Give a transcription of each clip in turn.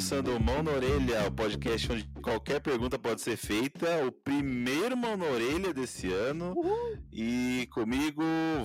começando o Mão na Orelha, o podcast onde qualquer pergunta pode ser feita. O primeiro Mão na Orelha desse ano. Uhul. E comigo,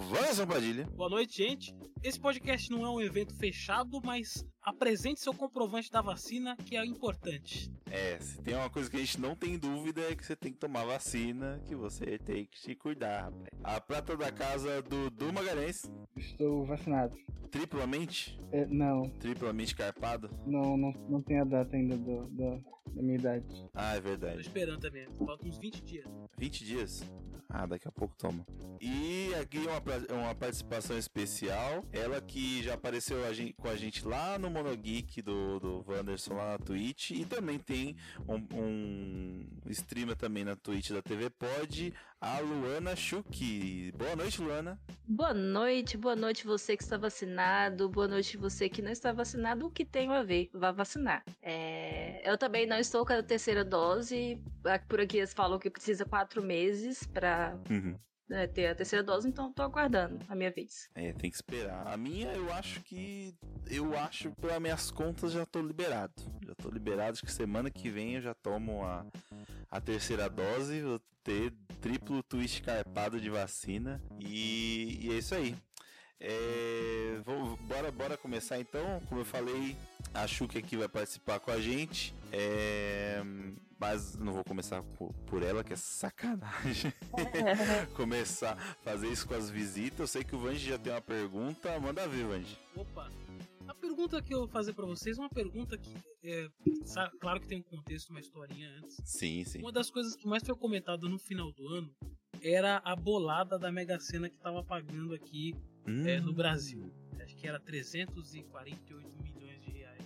Vanessa Padilha. Boa noite, gente. Esse podcast não é um evento fechado, mas apresente seu comprovante da vacina, que é importante. É, se tem uma coisa que a gente não tem dúvida é que você tem que tomar vacina, que você tem que se cuidar, rapaz. A prata da casa do, do Magalhães. Estou vacinado. Triplamente? É, não. Triplamente carpado? Não, não, não tem a data ainda do, do, da minha idade. Ah, é verdade. Tô esperando também. Falta uns 20 dias. 20 dias? Ah, daqui a pouco toma. E aqui uma, uma participação especial. Ela que já apareceu a gente, com a gente lá no Monogeek do, do Wanderson lá na Twitch. E também tem um, um streamer também na Twitch da TV Pod, a Luana Chuki. Boa noite, Luana. Boa noite, boa noite você que está vacinado, boa noite você que não está vacinado, o que tem a ver, vá vacinar. É, eu também não estou com a terceira dose, por aqui eles falam que precisa quatro meses para uhum né, ter a terceira dose, então tô aguardando a minha vez. É, tem que esperar. A minha, eu acho que. Eu acho, pelas minhas contas, já tô liberado. Já tô liberado, acho que semana que vem eu já tomo a, a terceira dose, vou ter triplo twist carpado de vacina. E, e é isso aí. É, vou, bora, bora começar então. Como eu falei, a Chuca aqui vai participar com a gente. É, mas não vou começar por, por ela, que é sacanagem. começar a fazer isso com as visitas. Eu sei que o Vanji já tem uma pergunta. Manda ver, Vanji. Opa! A pergunta que eu vou fazer para vocês é uma pergunta que, é, sabe, claro que tem um contexto, uma historinha antes. Sim, sim. Uma das coisas que mais foi comentada no final do ano era a bolada da Mega Sena que tava pagando aqui hum. é, no Brasil. Acho que era 348 milhões de reais.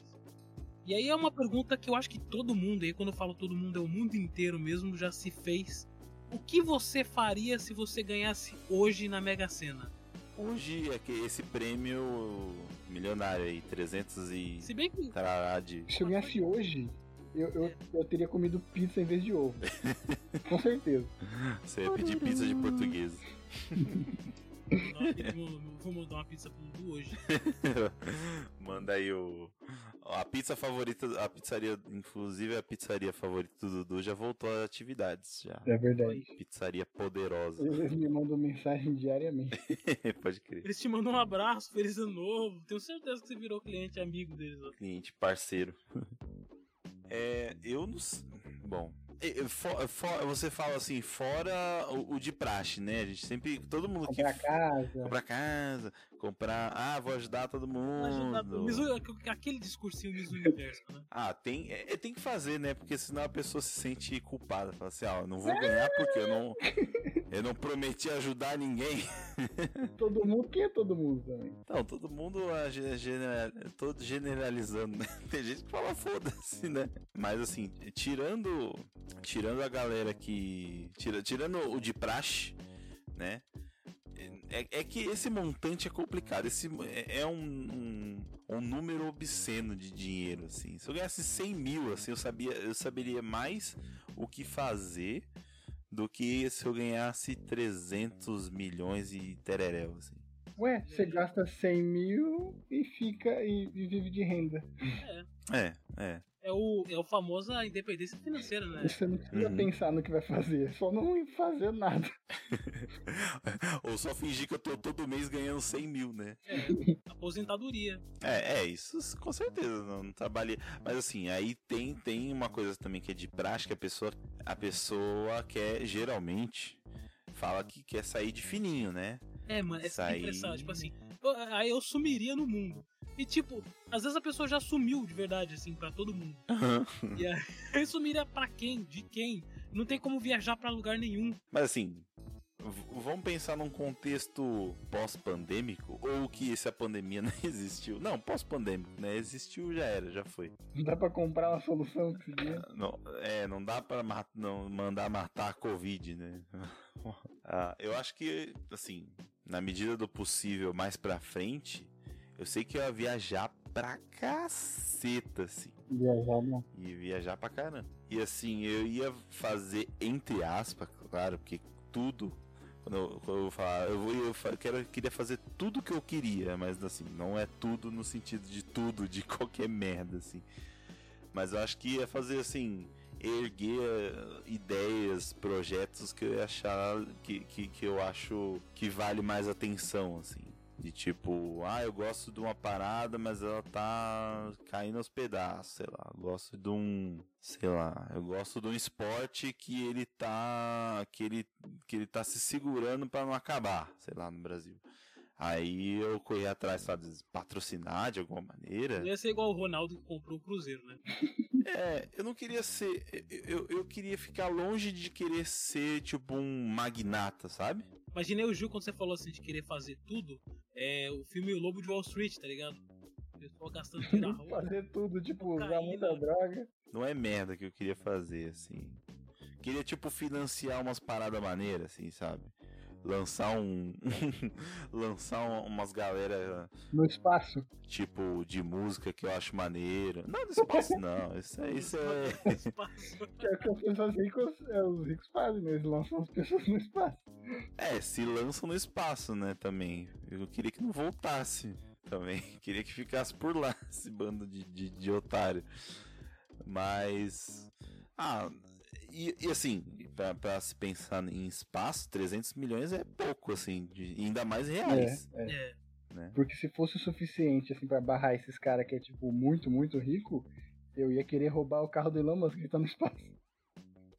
E aí é uma pergunta que eu acho que todo mundo, aí quando eu falo todo mundo, é o mundo inteiro mesmo, já se fez. O que você faria se você ganhasse hoje na Mega Sena? Hoje é que esse prêmio milionário aí, 300 e. Se bem que. de... Se eu ganhasse hoje, eu, eu, eu, teria comido pizza em vez de ovo. Com certeza. Você ia pedir pizza de português. Vou mandar uma pizza pro Dudu hoje. Manda aí o. A pizza favorita, a pizzaria, inclusive a pizzaria favorita do Dudu já voltou às atividades. Já. É verdade. Pizzaria poderosa. Eles me mandam mensagem diariamente. Pode crer. Eles te mandam um abraço, feliz ano novo. Tenho certeza que você virou cliente amigo deles. Ó. Cliente parceiro. É, eu não. Bom, For, for, você fala assim, fora o, o, de praxe, né? A gente sempre. Todo mundo comprar que. casa. Comprar casa, comprar. Ah, vou ajudar todo mundo. Ajudar, aquele discursinho Miss Universo, né? Ah, tem, é, tem que fazer, né? Porque senão a pessoa se sente culpada. Fala assim, ó, não vou ganhar porque eu não. Eu não prometi ajudar ninguém. todo mundo, quem é todo mundo também? Então, todo mundo general, todo generalizando, né? Tem gente que fala foda-se, né? Mas assim, tirando tirando a galera que. Tira, tirando o de praxe, né? É, é, que esse montante é complicado. Esse é, é um, um, um, número obsceno de dinheiro, assim. Se eu ganhasse 100 mil, assim, eu, sabia, eu saberia mais o que fazer do que se eu ganhasse 300 milhões e tereréu, assim. Ué, você gasta 100 mil e fica e, e vive de renda. É. É, é é o, é o famoso a independência financeira, né? Você não precisa uhum. pensar no que vai fazer, é só não fazer nada. Ou só fingir que eu tô todo mês ganhando 100 mil, né? É, aposentadoria. É, é, isso com certeza, não, não trabalhei. Mas assim, aí tem, tem uma coisa também que é de prática, a pessoa, a pessoa quer, geralmente, fala que quer sair de fininho, né? É, mano, essa sair... impressão, tipo assim, aí eu sumiria no mundo. E tipo, às vezes a pessoa já sumiu de verdade, assim, para todo mundo. Uhum. E aí sumiria pra quem? De quem? Não tem como viajar para lugar nenhum. Mas assim, vamos pensar num contexto pós-pandêmico ou que essa pandemia não existiu. Não, pós-pandêmico, né? Existiu, já era, já foi. Não dá para comprar uma solução que não, É, não dá para não mandar matar a Covid, né? ah, eu acho que, assim, na medida do possível, mais pra frente, eu sei que eu ia viajar pra caceta, assim. Viajar, né? Ia viajar pra caramba. E assim, eu ia fazer, entre aspas, claro, porque tudo. Eu, quando eu falar, eu, vou, eu, quero, queria fazer tudo que eu queria, mas assim, não é tudo no sentido de tudo, de qualquer merda, assim. Mas eu acho que ia fazer assim, erguer eh, ideias, projetos que eu achar que, que, que eu acho que vale mais atenção, assim. De tipo, ah, eu gosto de uma parada, mas ela tá caindo aos pedaços, sei lá. Eu gosto de um, sei lá, eu gosto de um esporte que ele tá que ele que ele tá se segurando para não acabar, sei lá, no Brasil. Aí eu corri atrás, sabe, patrocinar de alguma maneira. Ia ser igual o Ronaldo que comprou o Cruzeiro, né? É, eu não queria ser. Eu, eu queria ficar longe de querer ser, tipo, um magnata, sabe? Imaginei o Gil quando você falou assim de querer fazer tudo. É o filme O Lobo de Wall Street, tá ligado? O pessoal gastando dinheiro na rua. Fazer tudo, tipo, usar Cocaína. muita droga. Não é merda que eu queria fazer, assim. Queria, tipo, financiar umas paradas maneiras, assim, sabe? Lançar um. lançar um- umas galera, No espaço. tipo, de música que eu acho maneiro. Não, não espaço não. Isso é. Isso é... Que é o que as pessoas ricas, é, os ricos fazem, né? Eles lançam as pessoas no espaço. É, se lançam no espaço, né, também. Eu queria que não voltasse também. Queria que ficasse por lá, esse bando de, de, de otário. Mas. Ah, e, e assim, pra, pra se pensar em espaço, 300 milhões é pouco, assim, de, ainda mais reais. É, é. É. Né? Porque se fosse o suficiente, assim, pra barrar esses caras que é, tipo, muito, muito rico, eu ia querer roubar o carro do Elon Musk que tá no espaço.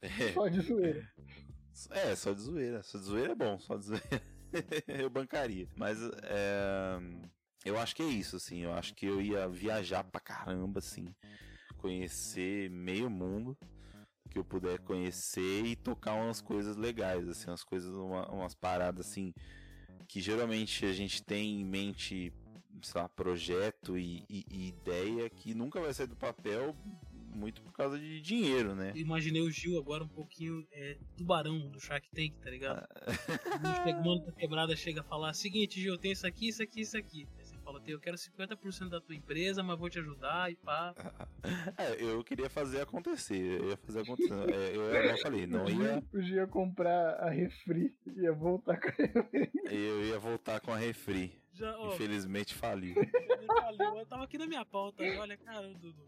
É, Só de zoeira. é, só de zoeira. Só de zoeira é bom, só de zoeira. eu bancaria. Mas é, eu acho que é isso, assim. Eu acho que eu ia viajar pra caramba, assim. Conhecer meio mundo que eu puder conhecer e tocar umas coisas legais, assim, umas coisas, uma- umas paradas assim que geralmente a gente tem em mente, sei lá, projeto e, e- e ideia que nunca vai sair do papel muito por causa de dinheiro, né? Imaginei o Gil agora um pouquinho é, tubarão do Shark Tank, tá ligado? O mano da quebrada chega a falar: seguinte, Gil, tem isso aqui, isso aqui, isso aqui. Fala: eu quero 50% da tua empresa, mas vou te ajudar e pá. É, eu queria fazer acontecer, eu ia fazer acontecer. É, eu, eu falei, não ia, Gia ia comprar a refri e ia voltar com a refri. eu ia voltar com a refri. Já, ó, Infelizmente faliu. ele falou, eu tava aqui na minha pauta, olha, cara, Dudu.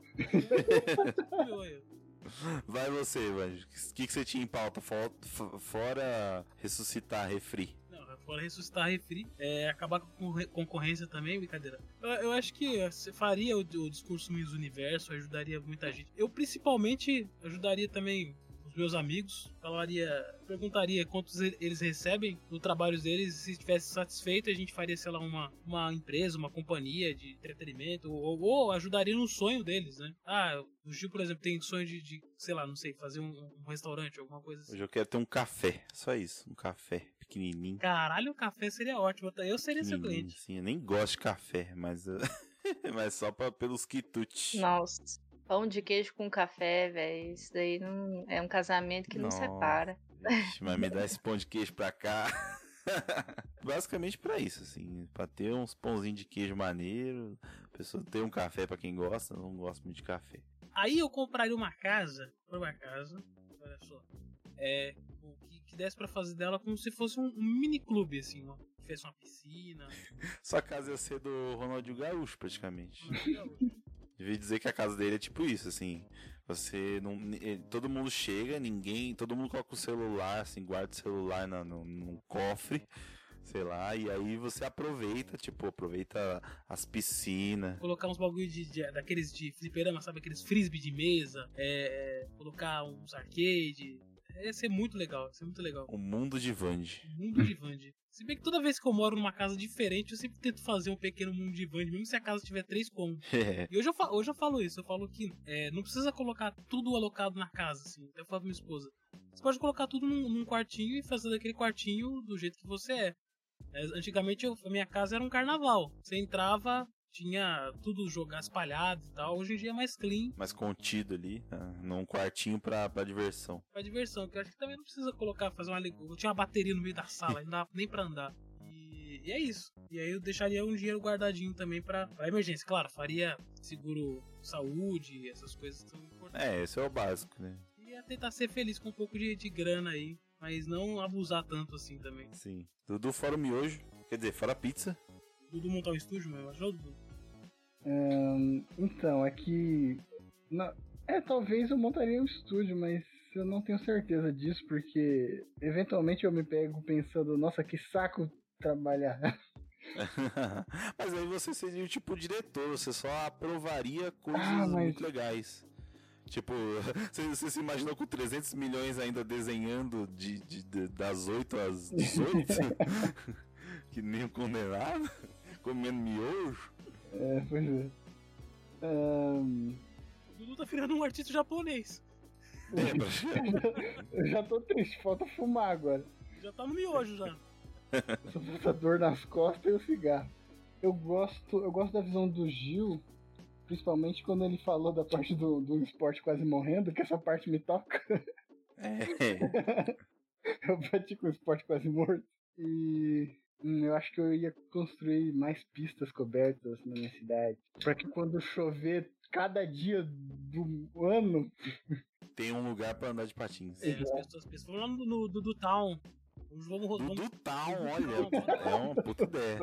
Vai você, Vanjo. O que, que você tinha em pauta? Fora ressuscitar refri. Fora ressuscitar refri, é, acabar com concorrência também, brincadeira. Eu, eu acho que você faria o, o discurso Miss Universo, ajudaria muita gente. Eu principalmente ajudaria também os meus amigos, falaria, perguntaria quantos eles recebem no trabalho deles, se estivesse satisfeito, a gente faria, sei lá, uma, uma empresa, uma companhia de entretenimento, ou, ou ajudaria no sonho deles, né? Ah, o Gil, por exemplo, tem sonho de, de, sei lá, não sei, fazer um, um restaurante, alguma coisa assim. Hoje eu quero ter um café. Só isso. Um café pequenininho. Caralho, o café seria ótimo. Eu seria seu cliente. assim. Eu nem gosto de café, mas, mas só pra, pelos quitutes. Nossa, pão de queijo com café, velho. Isso daí não é um casamento que não separa. Ixi, mas me dá esse pão de queijo pra cá. Basicamente pra isso, assim. Pra ter uns pãozinhos de queijo maneiro. A pessoa ter um café pra quem gosta. Não gosto muito de café. Aí eu compraria uma casa, uma casa, olha só, é, que, desse pra fazer dela como se fosse um, um mini clube, assim, ó. Fizesse uma piscina. Sua casa ia ser do Ronaldinho Gaúcho, praticamente. Devia dizer que a casa dele é tipo isso, assim. Você não. eh, Todo mundo chega, ninguém. Todo mundo coloca o celular, assim, guarda o celular na, no, num cofre, sei lá, e aí você aproveita, tipo, aproveita as piscinas. Colocar uns bagulho de, de- daqueles de fliperama, sabe? Aqueles frisbee de mesa. é, é, colocar uns arcade. Ia ser muito legal, ia ser muito legal. O mundo de Vande. Mundo de Vande. Se bem que toda vez que eu moro numa casa diferente, eu sempre tento fazer um pequeno mundo de Vande, mesmo se a casa tiver três cômodos. É. E hoje eu, fa- hoje eu falo isso, eu falo que é, não precisa colocar tudo alocado na casa, assim. Até eu falo pra minha esposa. Você pode colocar tudo num, num quartinho e fazer daquele quartinho do jeito que você é. É, antigamente eu- a minha casa era um carnaval. Você entrava, tinha tudo jogar espalhado e tal. Hoje em dia é mais clean mais contido ali, né? num quartinho pra, pra diversão. pra diversão. Que eu acho que também não precisa colocar, fazer uma. Eu tinha uma bateria no meio da sala, não dava nem pra andar. E, e é isso. E aí eu deixaria um dinheiro guardadinho também pra, pra emergência. Claro, faria seguro saúde, essas coisas são importantes. É, esse é o básico, né? E ia tentar ser feliz com um pouco de, de grana aí. Mas não abusar tanto assim também. Sim. Dudu fora o miojo, quer dizer, fora a pizza. Dudu montar um estúdio, meu, ajudou, Dudu. Ahn, então, é que. na- É, talvez eu montaria um estúdio, mas eu não tenho certeza disso, porque eventualmente eu me pego pensando, nossa, que saco trabalhar. mas aí você seria o tipo diretor, você só aprovaria coisas ah, mas... muito legais. Tipo, você, você, se imaginou com 300 milhões ainda desenhando de, de, de das 8 às 18? que nem um condenado? Comendo miojo? É, pois é. Um... O Dudu tá virando um artista japonês. Lembra? eu já tô triste, falta fumar agora. Já tá no miojo já. Só falta dor nas costas e o cigarro. Eu gosto, eu gosto da visão do Gil, principalmente quando ele falou da parte do, do esporte quase morrendo, que essa parte me toca. É. eu bati com o esporte quase morto. E hum, eu acho que eu ia construir mais pistas cobertas na minha cidade. Pra que quando chover cada dia do ano. Tem um lugar para andar de patins. É, as pessoas pensam. Falando do, do, do Town. Vamos, vamos, do, do Town, olha. é uma puta ideia.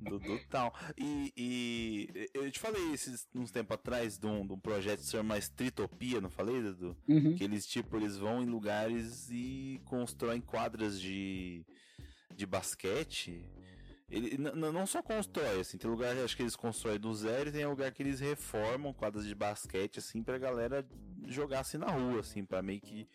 Do, do Town. E, e, eu te falei esses, uns tempos atrás de um, de um projeto que se chama Streetopia, não falei, Dudu? Uhum. Que eles, tipo, eles vão em lugares e constroem quadras de, de basquete ele não só constrói, assim, tem lugar acho que eles constroem do zero e tem lugar que eles reformam quadras de basquete, assim, pra galera jogar assim na rua, assim, pra meio que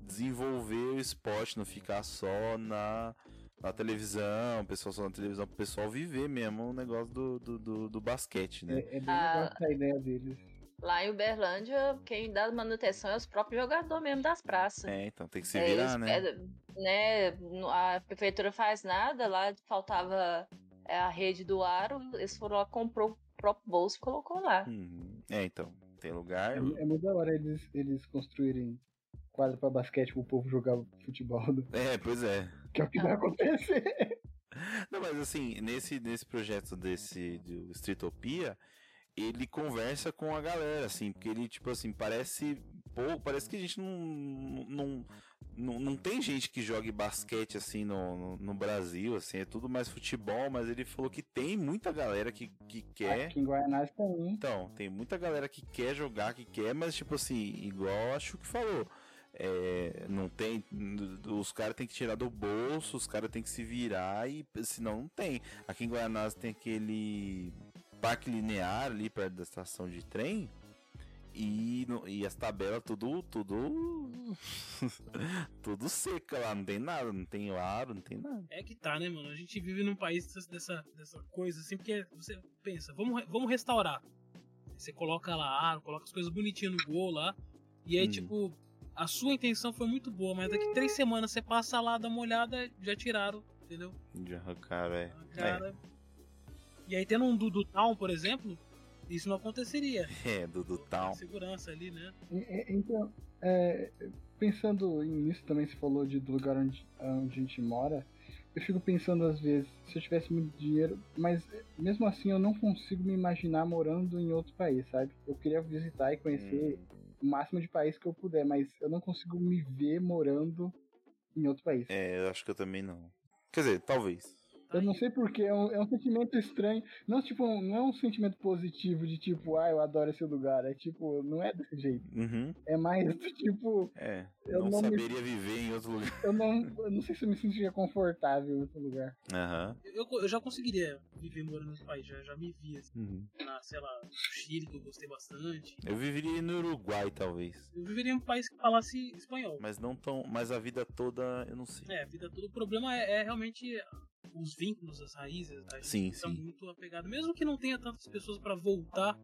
desenvolver o esporte, não ficar só na, na televisão, o pessoal só na televisão, pro pessoal viver mesmo o negócio do, do, do, do basquete, né? É, é bem ah, legal a ideia deles. Lá em Uberlândia, quem dá manutenção é os próprios jogadores mesmo das praças. É, então tem que se virar, é, né? É, né? A prefeitura faz nada, lá faltava é, a rede do aro, eles foram lá, comprou o próprio bolso e colocou lá. Uhum. É, então, tem lugar. É, é muito da hora eles, eles construírem quadro para basquete pro povo jogar futebol. Né? É, pois é. Que é o que vai acontecer. Não, mas assim, nesse, nesse projeto desse do Streetopia, ele conversa com a galera, assim, porque ele, tipo assim, parece. Pô, parece que a gente não. Não, não, não tem gente que jogue basquete assim no, no, no, Brasil, assim, é tudo mais futebol, mas ele falou que tem muita galera que, que quer. Aqui em Guaianazes também. Então, tem muita galera que quer jogar, que quer, mas tipo assim, igual acho que falou. É, não tem. Os caras tem que tirar do bolso, os caras tem que se virar e senão não tem. Aqui em Guaianazes tem aquele parque linear ali perto da estação de trem. E, e as tabelas tudo tudo tudo seca lá, não tem nada, não tem aro, não tem nada. É que tá, né, mano? A gente vive num país dessa, dessa coisa assim, porque você pensa, vamos, vamos restaurar. Você coloca lá aro, coloca as coisas bonitinhas no gol lá, e aí, hum. tipo, a sua intenção foi muito boa, mas daqui três semanas você passa lá, dá uma olhada, já tiraram, entendeu? Já arrancaram, é. Cara, é. E aí tendo um Dudu Town, por exemplo, isso não aconteceria. É, Dudu Town. Segurança ali, né? Então, é, pensando nisso também, você falou de, do lugar onde, onde a gente mora. Eu fico pensando às vezes, se eu tivesse muito dinheiro, mas mesmo assim eu não consigo me imaginar morando em outro país, sabe? Eu queria visitar e conhecer hum. o máximo de país que eu puder, mas eu não consigo me ver morando em outro país. É, eu acho que eu também não. Quer dizer, talvez. Eu não sei porquê, é um, é um sentimento estranho. Não, tipo, não é um sentimento positivo de tipo, ah, eu adoro esse lugar. É tipo, não é desse jeito. Uhum. É mais do tipo. É. Eu não, não saberia me... viver em outro lugar. Eu não, eu não sei se eu me sentiria confortável em outro lugar. Uhum. Eu, eu já conseguiria viver morando no país, já, já me vi assim, uhum. na, sei lá, Chile, que eu gostei bastante. Eu viveria no Uruguai, talvez. Eu viveria em um país que falasse espanhol. Mas não tão. Mas a vida toda, eu não sei. É, a vida toda. O problema é, é realmente os vínculos, as raízes da gente sim, tá sim. muito apegado. Mesmo que não tenha tantas pessoas para voltar?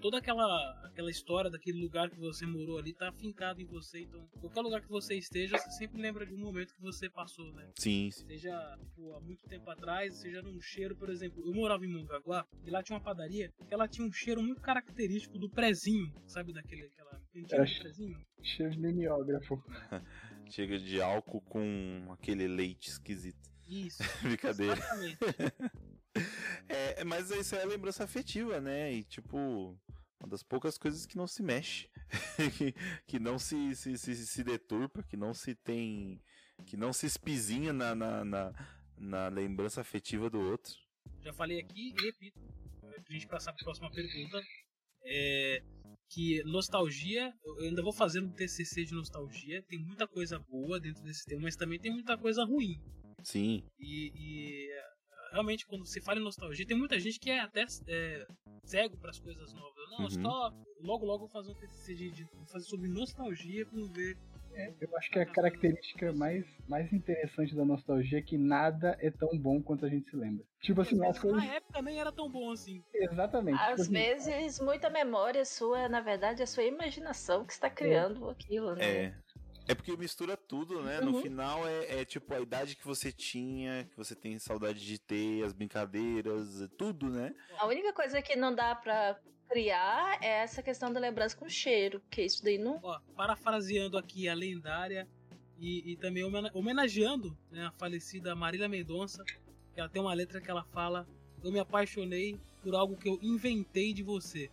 Toda aquela, aquela história daquele lugar que você morou ali tá afincado em você. Então, qualquer lugar que você esteja, você sempre lembra de um momento que você passou, né? Sim. sim. Seja tipo, há muito tempo atrás, seja num cheiro, por exemplo. Eu morava em Mongaguá e lá tinha uma padaria que ela tinha um cheiro muito característico do prezinho, sabe? Daquele aquela Era prezinho. Cheiro de mimeógrafo. Chega de álcool com aquele leite esquisito. Isso. Brincadeira. é, mas isso é lembrança afetiva, né? E tipo, uma das poucas coisas que não se mexe, que, que não se, se, se, se, deturpa, que não se tem. que não se espizinha na, na, na, na lembrança afetiva do outro. Já falei aqui e repito. Pra gente passar para a próxima pergunta. É, que nostalgia, eu ainda vou fazer um TCC de nostalgia, tem muita coisa boa dentro desse tema, mas também tem muita coisa ruim. Sim. E, e realmente, quando se fala em nostalgia, tem muita gente que é até é, cego para as coisas novas. Não, Uhum. só logo logo vou fazer um TCC de, de fazer sobre nostalgia para ver. É, eu acho que a característica mais, mais interessante da nostalgia é que nada é tão bom quanto a gente se lembra. Tipo assim, as coisas. Na época nem era tão bom assim. Exatamente. tipo Às assim, vezes, muita memória sua, na verdade, é a sua imaginação que está criando aquilo, né? É. É porque mistura tudo, né? No Uhum. final é, é tipo a idade que você tinha, que você tem saudade de ter, as brincadeiras, tudo, né? A única coisa que não dá pra criar é essa questão da lembrança com cheiro, que isso daí não. Ó, parafraseando aqui a lendária e, e também homena- homenageando né, a falecida Marília Mendonça, que ela tem uma letra que ela fala: Eu me apaixonei por algo que eu inventei de você.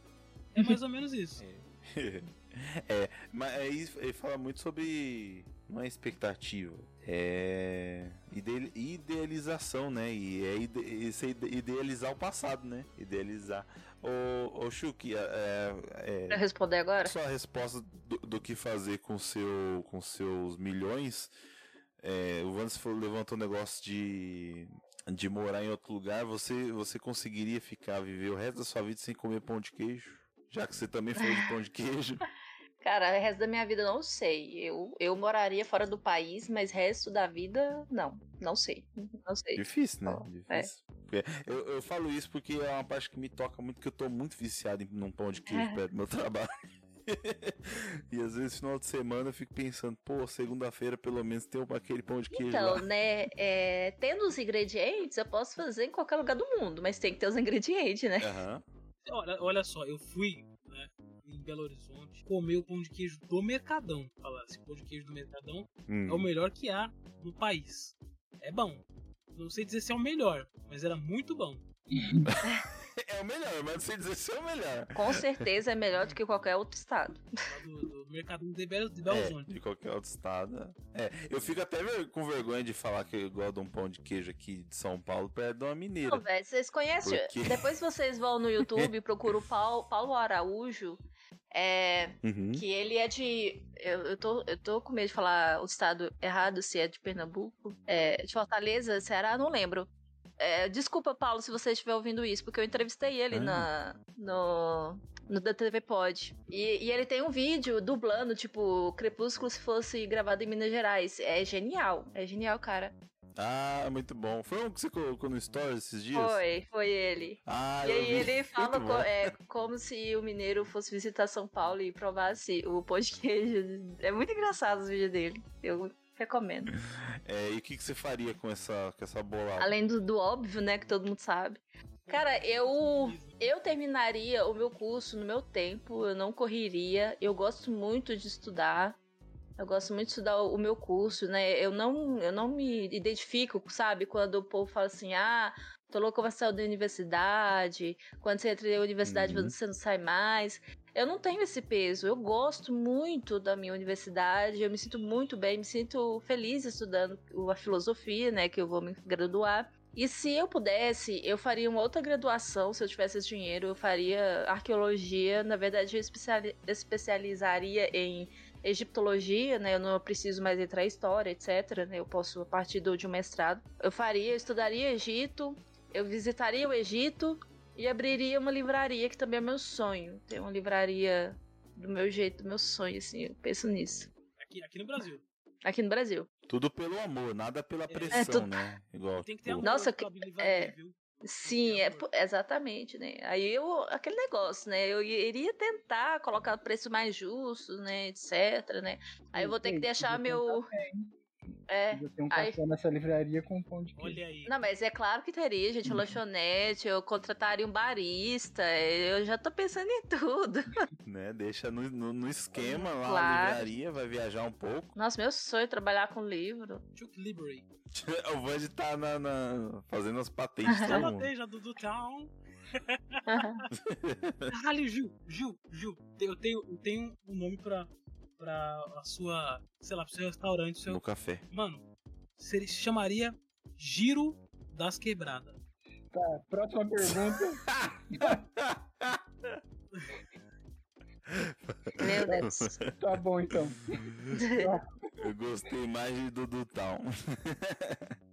É mais ou menos isso. é, mas aí ele fala muito sobre. Não é expectativa, é. ide- idealização, né? E é ide, é idealizar o passado, né? Idealizar. Ô, ô Chuck, é, é, Pra responder agora? sua resposta do, do que fazer com, seu, com seus milhões. É, o falou- levantou um negócio de, de morar em outro lugar. Você, você conseguiria ficar, viver o resto da sua vida sem comer pão de queijo? Já que você também falou de pão de queijo. Cara, o resto da minha vida eu não sei. Eu, eu moraria fora do país, mas resto da vida, não. Não sei. Não sei. Difícil, né? Ó, Difícil. Porque Eu, eu falo isso porque é uma parte que me toca muito, que eu tô muito viciado em num pão de queijo perto do meu trabalho. e às vezes, final de semana, eu fico pensando, pô, segunda-feira pelo menos tem aquele pão de queijo Então, lá. né, é, tendo os ingredientes, eu posso fazer em qualquer lugar do mundo, mas tem que ter os ingredientes, né? Aham. Olha, olha só, eu fui Belo Horizonte comer o pão de queijo do Mercadão. Falar assim, pão de queijo do Mercadão Hum. é o melhor que há no país. É bom. Não sei dizer se é o melhor, mas era muito bom. É o melhor, mas não sei dizer se é o melhor. Com certeza é melhor do que qualquer outro estado. Do, do Mercadão de Belo, de Belo É, Horizonte. de qualquer outro estado. É, eu fico até ver- com vergonha de falar que eu gosto de um pão de queijo aqui de São Paulo perto de uma mineira. Não, velho, vocês conhecem? Por quê? Depois vocês vão no YouTube e procuram o Paulo, Paulo Araújo. É, Uhum. que ele é de. Eu, eu, tô, eu tô com medo de falar o estado errado, se é de Pernambuco. É, de Fortaleza, Ceará, não lembro. É, desculpa, Paulo, se você estiver ouvindo isso, porque eu entrevistei ele Ah. na, no, no da TV Pod. E, e ele tem um vídeo dublando, tipo, Crepúsculo se fosse gravado em Minas Gerais. É genial, é genial, cara. Ah, muito bom. Foi um que você colocou no Stories esses dias? Foi, foi ele. Ah, E aí vi. ele fala co- é, como se o mineiro fosse visitar São Paulo e provasse o pão de queijo. É muito engraçado os vídeos dele. Eu recomendo. É, e o que, que você faria com essa, com essa bolada? Além do, do óbvio, né, que todo mundo sabe. Cara, eu eu terminaria o meu curso no meu tempo, eu não correria. Eu gosto muito de estudar. Eu gosto muito de estudar o meu curso, né? Eu não, eu não me identifico, sabe? Quando o povo fala assim, ah, tô louco pra sair da universidade. Quando você entra na universidade, Uhum. você não sai mais. Eu não tenho esse peso. Eu gosto muito da minha universidade. Eu me sinto muito bem, me sinto feliz estudando a filosofia, né? Que eu vou me graduar. E se eu pudesse, eu faria uma outra graduação, se eu tivesse esse dinheiro, eu faria arqueologia. Na verdade, eu especiali- especializaria em egiptologia, né? Eu não preciso mais entrar em história, etc. Né? Eu posso, a partir do, de um mestrado. Eu faria, eu estudaria Egito, eu visitaria o Egito e abriria uma livraria, que também é meu sonho. Ter uma livraria do meu jeito, do meu sonho, assim, eu penso nisso. Aqui, aqui no Brasil. Aqui no Brasil. Tudo pelo amor, nada pela É, pressão, tu- né? Igual, Tem que ter tipo, amor Nossa, que- livraria, é. viu? Sim, é, exatamente, né? Aí eu, aquele negócio, né? Eu iria tentar colocar preço mais justo, né? Etc, né? Aí eu vou ter que deixar meu. É. Podia ter um Aí- café nessa livraria com pão de queijo. Olha aí. Não, mas é claro que teria, gente, Uhum. lanchonete, eu contrataria um barista, eu já tô pensando em tudo. né? Deixa no, no, no esquema lá, a Claro. livraria, vai viajar um pouco. Nossa, meu sonho é trabalhar com livro. Chuck Library. o Vandy tá na, na- fazendo as patentes. Já anotei já do, do town. Caralho, Gil, Gil, Gil. Eu tenho, eu tenho um nome pra, pra a sua, sei lá, pro seu restaurante. Seu... No café. Mano, se ele se chamaria Giro das Quebradas. Tá, próxima pergunta. Meu Deus. Tá bom então. Eu gostei mais de Dudu Town.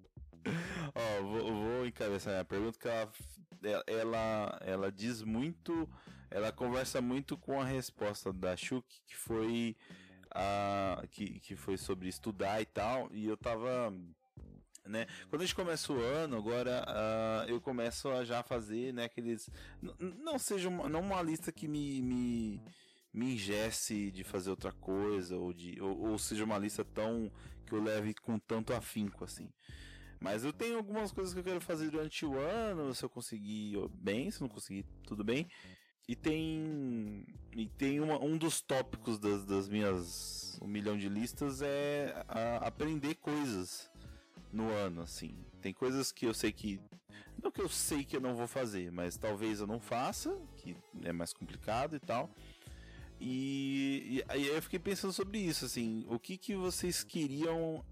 Ó, vou, vou encabeçar a pergunta que ela, ela, ela diz muito, ela conversa muito com a resposta da Shuk, que foi a, que, que foi sobre estudar e tal, e eu tava né? Quando a gente começa o ano, agora uh, eu começo a já fazer, né, aqueles não seja uma, não uma lista que me, me me ingesse de fazer outra coisa ou de ou, ou, seja uma lista tão que eu leve com tanto afinco assim. Mas eu tenho algumas coisas que eu quero fazer durante o ano, se eu conseguir bem, se não conseguir tudo bem. E tem e tem uma, um dos tópicos das, das minhas um milhão de listas é aprender coisas no ano, assim. Tem coisas que eu sei que não que eu sei que eu não vou fazer, mas talvez eu não faça, que é mais complicado e tal. E, e aí eu fiquei pensando sobre isso, assim, o que que vocês queriam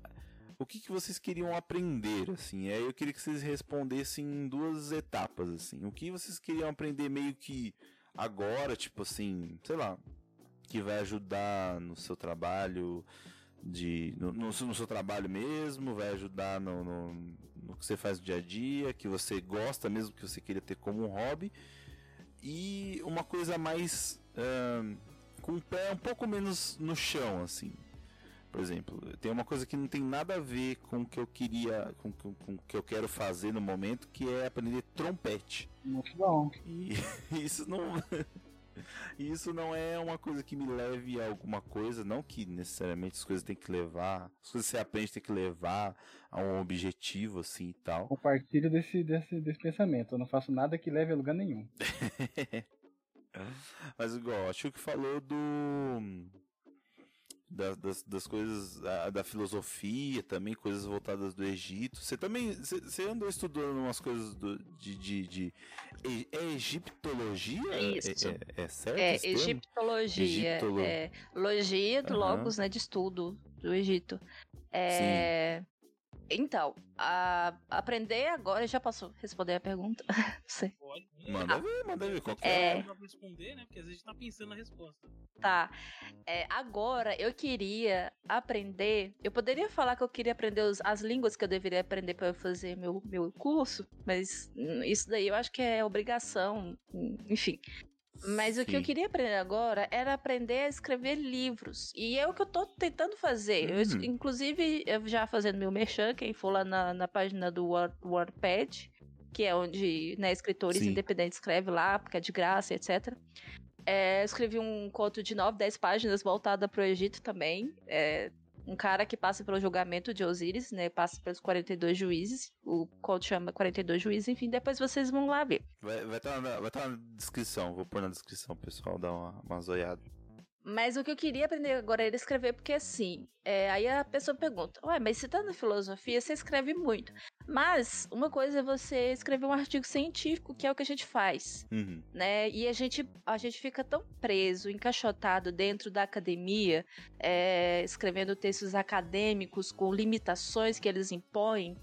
o que, que vocês queriam aprender, assim? Aí eu queria que vocês respondessem em duas etapas, assim. O que vocês queriam aprender meio que agora, tipo assim, sei lá, que vai ajudar no seu trabalho de no, no, no seu trabalho mesmo, vai ajudar no, no, no, que você faz no dia a dia, que você gosta mesmo, que você queria ter como um hobby. E uma coisa mais uh, com o pé um pouco menos no chão, assim. Por exemplo, tem uma coisa que não tem nada a ver com o que eu queria, com, com, com o que eu quero fazer no momento, que é aprender trompete. Muito bom. E isso não. isso não é uma coisa que me leve a alguma coisa, não que necessariamente as coisas têm que levar, as coisas que você aprende tem que levar a um objetivo assim e tal. Compartilho desse, desse, desse pensamento, eu não faço nada que leve a lugar nenhum. Mas igual, acho que falou do. Das, das, das, coisas da, da, filosofia também, coisas voltadas do Egito. Você também você andou estudando umas coisas do, de, de, de, é egiptologia? É isso. É, é, é certo? É egiptologia. Egiptolo... É logia do uhum. logos, né, de estudo do Egito. É. Então, a, aprender agora. Já posso responder a pergunta? Não sei. Pode. Manda ver, manda ver. Qual é? é... Pra responder, né? Porque às vezes tá pensando na resposta. Tá. É, agora, eu queria aprender. Eu poderia falar que eu queria aprender os, as línguas que eu deveria aprender para fazer meu, meu curso, mas isso daí eu acho que é obrigação. Enfim. Mas Sim. o que eu queria aprender agora era aprender a escrever livros. E é o que eu tô tentando fazer. Eu, hum. inclusive, eu já fazendo meu merchan, quem for lá na, na página do WordPad, que é onde né, escritores Sim. independentes escrevem lá, porque é de graça, etc. É, escrevi um conto de 9, 10 páginas voltada para o Egito também. É, um cara que passa pelo julgamento de Osíris, né? Passa pelos 42 juízes. O conto chama 42 juízes, enfim, depois vocês vão lá ver. Vai, vai estar tá na, vai tá na descrição, vou pôr na descrição, pessoal, dá uma, uma zoiada. Mas o que eu queria aprender agora era escrever, porque assim, é, aí a pessoa pergunta, ué, mas você tá na filosofia, você escreve muito. Mas uma coisa é você escrever um artigo científico, que é o que a gente faz, uhum. né? E a gente, a gente fica tão preso, encaixotado dentro da academia, é, escrevendo textos acadêmicos com limitações que eles impõem,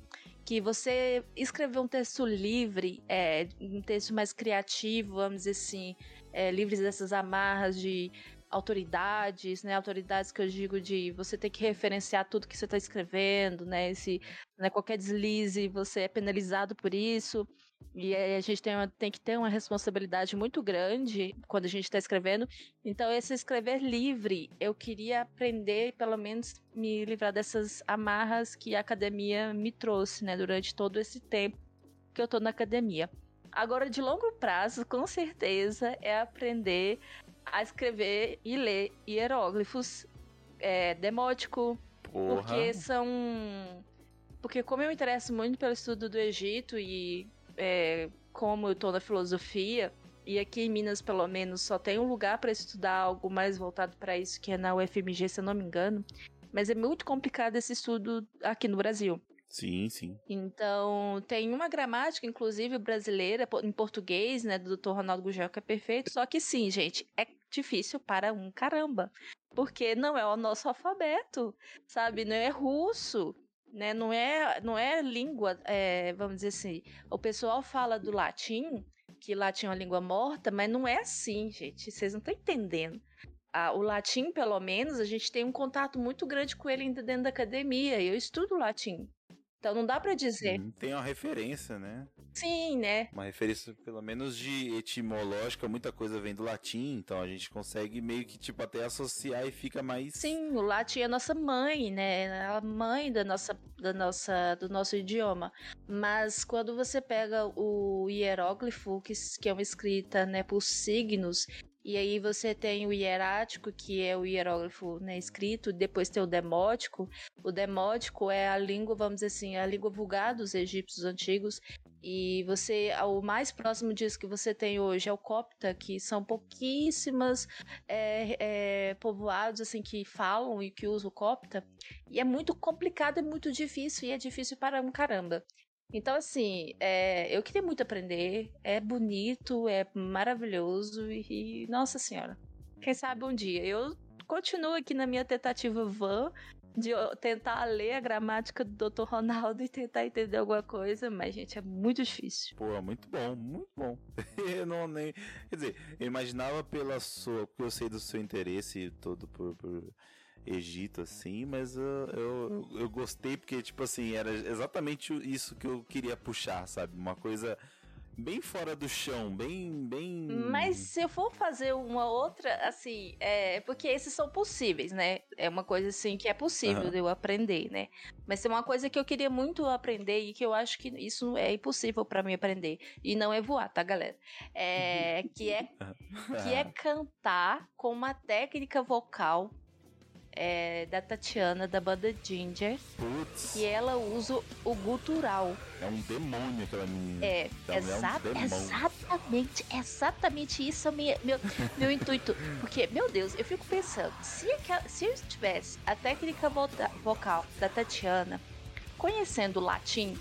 que você escrever um texto livre, é, um texto mais criativo, vamos dizer assim, é, livres dessas amarras de autoridades, né? Autoridades que eu digo de você ter que referenciar tudo que você está escrevendo, né? Se né, qualquer deslize você é penalizado por isso. E a gente tem, uma, tem que ter uma responsabilidade muito grande quando a gente está escrevendo. Então, esse escrever livre, eu queria aprender, pelo menos, me livrar dessas amarras que a academia me trouxe, né? Durante todo esse tempo que eu estou na academia. Agora, de longo prazo, com certeza, é aprender a escrever e ler hieróglifos é, demótico, Porra. porque são. Porque, como eu me interesso muito pelo estudo do Egito e é, como eu tô na filosofia, e aqui em Minas, pelo menos, só tem um lugar para estudar algo mais voltado para isso, que é na UFMG, se eu não me engano. Mas é muito complicado esse estudo aqui no Brasil. Sim, sim. Então, tem uma gramática, inclusive brasileira, em português, né, do Dr. Ronaldo Gugel, que é perfeito. Só que sim, gente, é difícil para um caramba. Porque não é o nosso alfabeto, sabe? Não é russo, né? Não é, não é língua, é, vamos dizer assim. O pessoal fala do latim que latim é uma língua morta, mas não é assim, gente. Vocês não estão entendendo. Ah, o latim, pelo menos, a gente tem um contato muito grande com ele ainda dentro da academia. Eu estudo latim. Então não dá para dizer. Tem uma referência, né? Sim, né? Uma referência, pelo menos, de etimológica, muita coisa vem do latim, então a gente consegue meio que, tipo, até associar e fica mais. Sim, o latim é a nossa mãe, né? A mãe da nossa, da nossa, do nosso idioma. Mas quando você pega o hieróglifo, que, que é uma escrita né, por signos, e aí você tem o hierático, que é o hierógrafo né, escrito, depois tem o demótico. O demótico é a língua, vamos dizer assim, a língua vulgar dos egípcios antigos. E você, o mais próximo disso que você tem hoje é o copta, que são pouquíssimas é, é, povoados assim que falam e que usam o copta. E é muito complicado, é muito difícil e é difícil para um caramba. Então, assim, é, eu queria muito aprender. É bonito, é maravilhoso e, nossa senhora, quem sabe um dia. Eu continuo aqui na minha tentativa van de tentar ler a gramática do Dr. Ronaldo e tentar entender alguma coisa, mas, gente, é muito difícil. Pô, muito bom, muito bom. eu não nem. Quer dizer, eu imaginava pela sua. Eu sei do seu interesse todo por, por Egito, assim, mas eu, eu, eu, gostei porque, tipo assim, era exatamente isso que eu queria puxar, sabe? Uma coisa bem fora do chão, bem, bem. Mas se eu for fazer uma outra, assim, é porque esses são possíveis, né? É uma coisa assim que é possível uhum. de eu aprender, né? Mas é uma coisa que eu queria muito aprender e que eu acho que isso é impossível para mim aprender e não é voar, tá, galera? É que é que é cantar com uma técnica vocal é, da Tatiana, da banda Ginger. Putz. E ela usa o gutural. É um demônio aquela menina. É, então, exa é um exatamente, exatamente isso é o meu, meu, intuito. Porque, meu Deus, eu fico pensando, se, se eu tivesse a técnica vocal da Tatiana conhecendo o latim,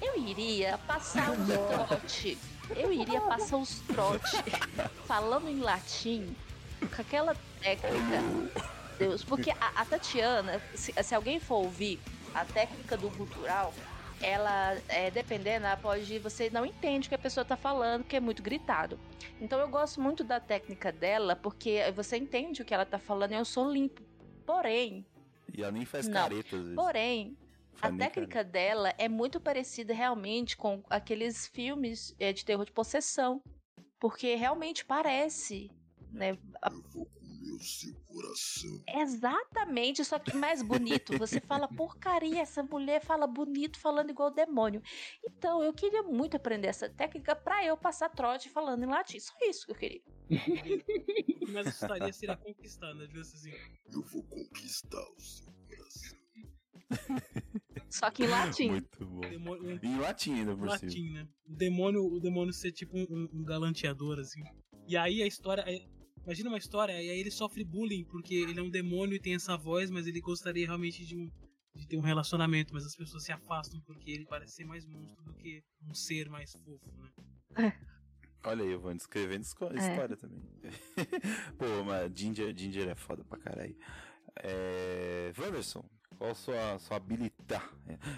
eu iria passar os trote. Eu iria passar os trote falando em latim com aquela técnica Deus. Porque a, a Tatiana, se, se, alguém for ouvir a técnica do cultural, ela, é, dependendo, ela pode. Você não entende o que a pessoa tá falando, que é muito gritado. Então eu gosto muito da técnica dela, porque você entende o que ela tá falando e eu sou limpo. Porém. E ela nem faz careta, às vezes. Porém, a técnica dela é muito parecida realmente com aqueles filmes é, de terror de possessão. Porque realmente parece. Né? Eu vou comer o seu coração. Exatamente, só que mais bonito. Você fala porcaria, essa mulher fala bonito, falando igual demônio. Então, eu queria muito aprender essa técnica para eu passar trote falando em latim. Só isso que eu queria. Mas estaria seria conquistar, né? Assim. Eu vou conquistar o seu coração. Só que em latim. Muito bom. Demônio, um... Em latim ainda por latim, cima. né? O demônio, o demônio ser tipo um, um galanteador, assim. E aí a história. Imagina uma história, e aí ele sofre bullying porque ele é um demônio e tem essa voz, mas ele gostaria realmente de, um, de ter um relacionamento, mas as pessoas se afastam porque ele parece ser mais monstro do que um ser mais fofo, né? É. Olha aí, eu vou descrevendo é. história é. também. Pô, mas Ginger, Ginger é foda pra caralho. É... Wanderson, qual a sua, sua habilidade?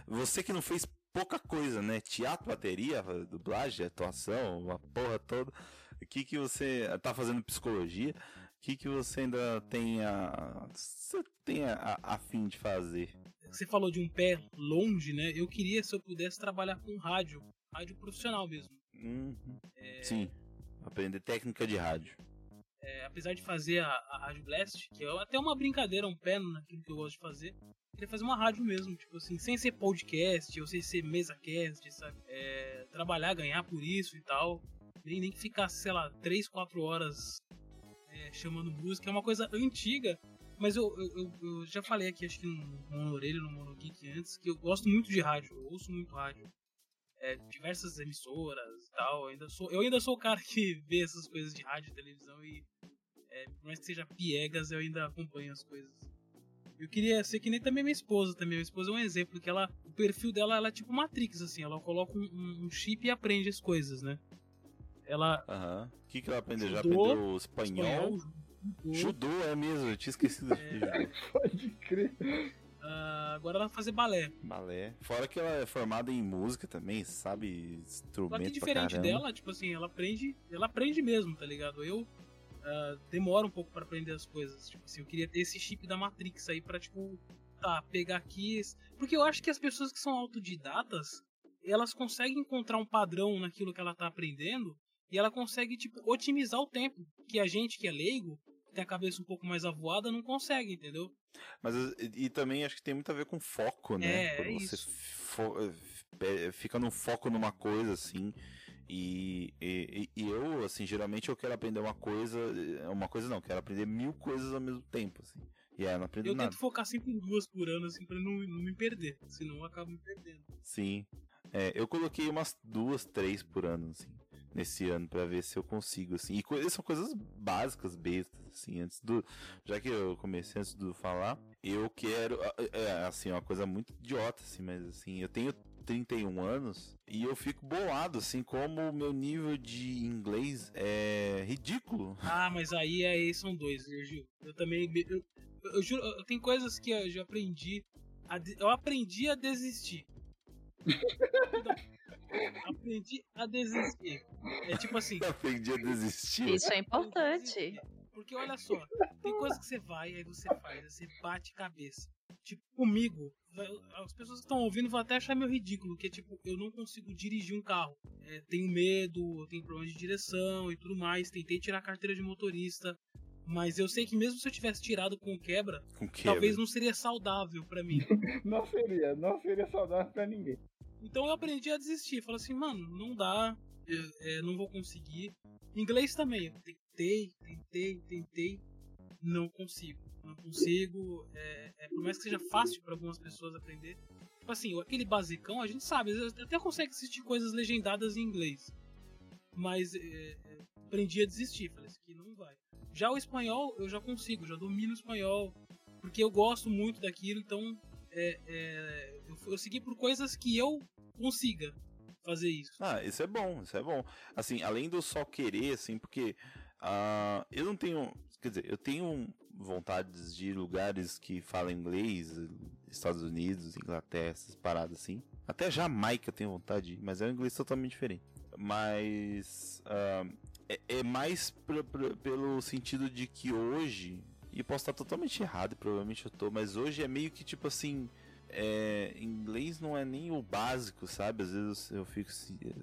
Você que não fez pouca coisa, né? Teatro, bateria, dublagem, atuação, uma porra toda. O que que você tá fazendo psicologia? O que que você ainda tem a você tem a, a, fim de fazer? Você falou de um pé longe, né? Eu queria se eu pudesse trabalhar com rádio, rádio profissional mesmo. Uhum. É... Sim, aprender técnica de rádio. É, apesar de fazer a, a Rádio Blast, que é até uma brincadeira, um pé naquilo que eu gosto de fazer, queria fazer uma rádio mesmo, tipo assim, sem ser podcast ou sem ser mesa cast, sabe? É, trabalhar, ganhar por isso e tal nem, nem que ficasse, sei lá, 3, 4 horas é, chamando música. É uma coisa antiga, mas eu, eu, eu, já falei aqui, acho que no, no Orelha, no Mono Geek antes, que eu gosto muito de rádio, eu ouço muito rádio. É, diversas emissoras e tal. Eu ainda, sou, eu ainda sou o cara que vê essas coisas de rádio e televisão e é, por mais que seja piegas, eu ainda acompanho as coisas. Eu queria ser que nem também minha esposa também. Minha esposa é um exemplo, que ela. O perfil dela ela é tipo Matrix, assim, ela coloca um, um chip e aprende as coisas, né? Ela. Aham. O que, que ela aprendeu? Já aprendeu espanhol? espanhol judô. judô, é mesmo, eu tinha esquecido é... Pode crer. Uh, agora ela vai fazer balé. Balé. Fora que ela é formada em música também, sabe? Instrumento. Só que diferente dela, tipo assim, ela aprende. Ela aprende mesmo, tá ligado? Eu uh, demoro um pouco para aprender as coisas. Tipo assim, eu queria ter esse chip da Matrix aí pra, tipo, tá, pegar aqui. Porque eu acho que as pessoas que são autodidatas, elas conseguem encontrar um padrão naquilo que ela tá aprendendo e ela consegue, tipo, otimizar o tempo. Que a gente que é leigo, tem a cabeça um pouco mais avoada, não consegue, entendeu? Mas e, e também acho que tem muito a ver com foco, né? É, Quando é você fo eh, fica no foco numa coisa, assim. E, e, e, eu, assim, geralmente eu quero aprender uma coisa. Eh, uma coisa não, quero aprender mil coisas ao mesmo tempo, assim. E aí não aprendo eu nada. Eu tento focar sempre em duas por ano, assim, pra não, não me perder. Senão eu acabo me perdendo. Sim. É, eu coloquei umas duas, três por ano, assim nesse ano para ver se eu consigo, assim. E são coisas básicas, bestas, assim, antes do. Já que eu comecei antes do falar, eu quero. É, assim, uma coisa muito idiota, assim, mas assim, eu tenho 31 anos e eu fico bolado, assim, como o meu nível de inglês é ridículo. Ah, mas aí, aí são dois, eu juro. Eu também. Eu, eu, eu juro, tem coisas que eu já aprendi. A, eu aprendi a desistir. Aprendi a desistir. É tipo assim. Aprendi a desistir. Isso é importante. Porque olha só, tem coisa que você vai, aí você faz, aí você bate cabeça. Tipo, comigo, as pessoas que estão ouvindo vão até achar meio ridículo, que é tipo, eu não consigo dirigir um carro. É, tenho medo, tenho problema de direção e tudo mais. Tentei tirar a carteira de motorista. Mas eu sei que mesmo se eu tivesse tirado com quebra, com quebra. talvez não seria saudável para mim. não seria, não seria saudável para ninguém. Então eu aprendi a desistir. Falei assim, mano, não dá, é, não vou conseguir. Inglês também, eu tentei, tentei, tentei, não consigo. Não consigo, é, é, por mais que seja fácil para algumas pessoas aprender. Tipo assim, aquele basicão, a gente sabe, até consegue assistir coisas legendadas em inglês. Mas é, aprendi a desistir, falei, isso aqui não vai. Já o espanhol, eu já consigo, já domino o espanhol, porque eu gosto muito daquilo, então é, é, eu, eu segui por coisas que eu consiga fazer isso. Ah, isso é bom, isso é bom. Assim, além do só querer, assim, porque uh, eu não tenho. Quer dizer, eu tenho vontades de lugares que falam inglês, Estados Unidos, Inglaterra, essas paradas assim. Até Jamaica eu tenho vontade mas é um inglês totalmente diferente. Mas uh, é, é, mais pelo sentido de que hoje, e posso estar totalmente errado, provavelmente eu tô, mas hoje é meio que tipo assim é, inglês não é nem o básico, sabe? Às vezes eu fico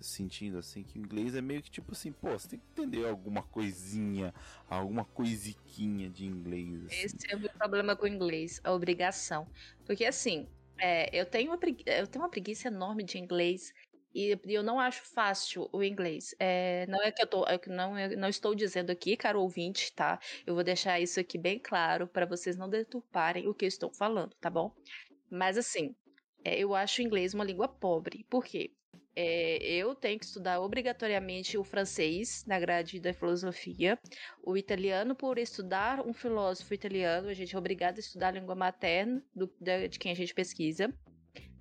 sentindo assim que inglês é meio que tipo assim, pô, você tem que entender alguma coisinha, alguma coisiquinha de inglês. Assim. Esse é o meu problema com o inglês, a obrigação. Porque assim, é, eu, tenho eu tenho uma preguiça enorme de inglês e eu não acho fácil o inglês. É, não é que eu tô, eu não, eu não estou dizendo aqui, caro ouvinte, tá? Eu vou deixar isso aqui bem claro para vocês não deturparem o que eu estou falando, tá bom? Mas assim, é, eu acho o inglês uma língua pobre. Por quê? É, eu tenho que estudar obrigatoriamente o francês na grade da filosofia, o italiano, por estudar um filósofo italiano, a gente é obrigado a estudar a língua materna do, de quem a gente pesquisa,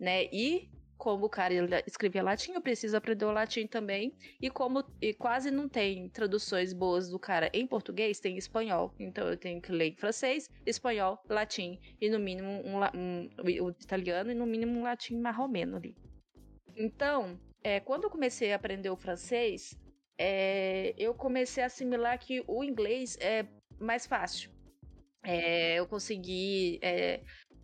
né? E como o cara escrevia latim, eu preciso aprender o latim também. E como e quase não tem traduções boas do cara em português, tem espanhol. Então eu tenho que ler francês, espanhol, latim e no mínimo um, um, o italiano e no mínimo um latim marromeno ali. Então, é, quando eu comecei a aprender o francês, é, eu comecei a assimilar que o inglês é mais fácil. É, eu consegui é,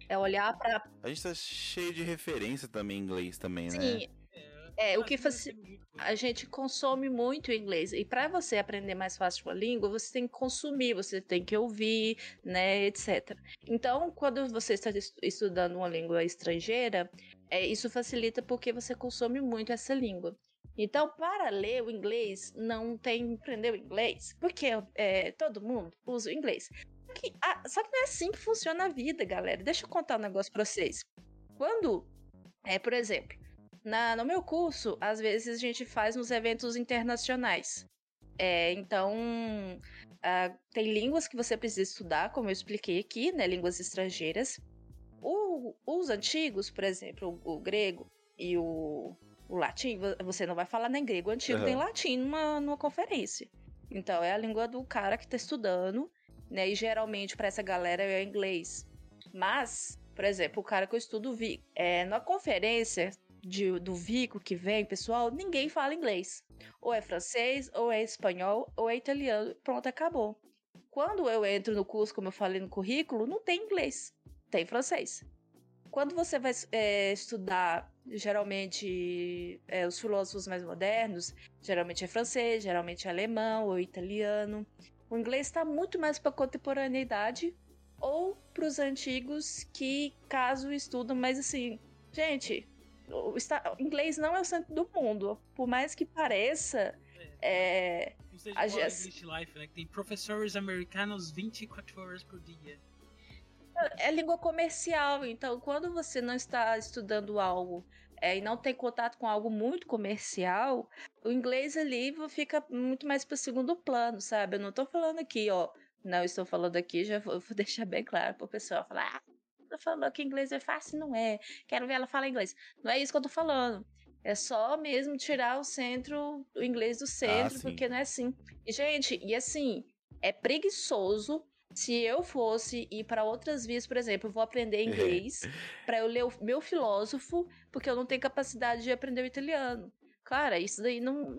é olhar para A gente tá cheio de referência também em inglês também, Sim. né? É, o que faz... a gente consome muito inglês e para você aprender mais fácil a língua, você tem que consumir, você tem que ouvir, né, etc. Então, quando você está estudando uma língua estrangeira, é, isso facilita porque você consome muito essa língua. Então, para ler o inglês, não tem aprender o inglês, porque é, todo mundo usa o inglês que, ah, só que não é assim que funciona a vida, galera. Deixa eu contar um negócio pra vocês. Quando, é, por exemplo, na, no meu curso, às vezes a gente faz uns eventos internacionais. É, então, ah, tem línguas que você precisa estudar, como eu expliquei aqui, né? Línguas estrangeiras. O, os antigos, por exemplo, o, o grego e o, o, latim, você não vai falar nem grego antigo uhum. nem latim numa, numa conferência. Então, é a língua do cara que está estudando né? E geralmente para essa galera é inglês. Mas Por exemplo, o cara que eu estudo vi, é, na conferência de, do Vico que vem, pessoal, ninguém fala inglês. Ou é francês, ou é espanhol, ou é italiano. Pronto, acabou. Quando eu entro no curso, como eu falei no currículo, não tem inglês, tem francês. Quando você vai é, estudar, geralmente, é, os filósofos mais modernos, geralmente é francês, geralmente é alemão ou italiano. O inglês está muito mais para a contemporaneidade ou para os antigos que, caso estudam, mas assim, gente, o, inglês não é o centro do mundo. Por mais que pareça. É, Você a English Life, né? Que tem professores americanos 24 horas por dia. É, é língua comercial, então quando você não está estudando algo é, e não tem contato com algo muito comercial, o inglês ali fica muito mais para o segundo plano, sabe? Eu não estou falando aqui, ó. Não estou falando aqui, já vou, vou deixar bem claro para o pessoal falar. Ah, falou que inglês é fácil, não é. Quero ver ela falar inglês. Não é isso que eu tô falando. É só mesmo tirar o centro, o inglês do centro, ah, porque não é assim. E, gente, e assim, é preguiçoso se eu fosse ir para outras vias, por exemplo, eu vou aprender inglês para eu ler o meu filósofo, porque eu não tenho capacidade de aprender o italiano. Cara, isso daí não,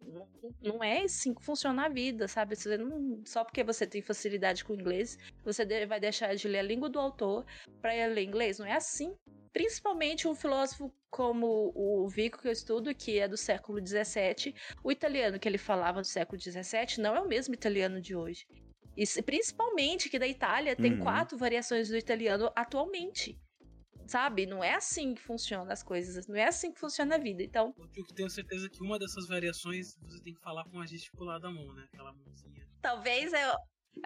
não, não é assim que funciona a vida, sabe? Não, só porque você tem facilidade com o inglês, você vai deixar de ler a língua do autor para ler inglês. Não é assim. Principalmente um filósofo como o Vico que eu estudo, que é do século XVII, o italiano que ele falava do século XVII não é o mesmo italiano de hoje. E principalmente que da Itália tem uhum. quatro variações do italiano atualmente sabe? Não é assim que funcionam as coisas, não é assim que funciona a vida. Então. Eu tenho certeza que uma dessas variações você tem que falar com a gesticular da mão, né? Aquela mãozinha. Talvez é.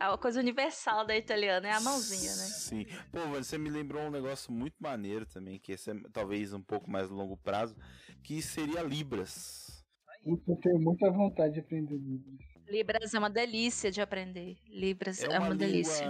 É uma coisa universal da italiana, é a mãozinha, né? Sim. Pô, você me lembrou um negócio muito maneiro também, que esse é talvez um pouco mais longo prazo, que seria Libras. Eu tenho muita vontade de aprender Libras. Libras é uma delícia de aprender. Libras é uma, é uma língua, delícia.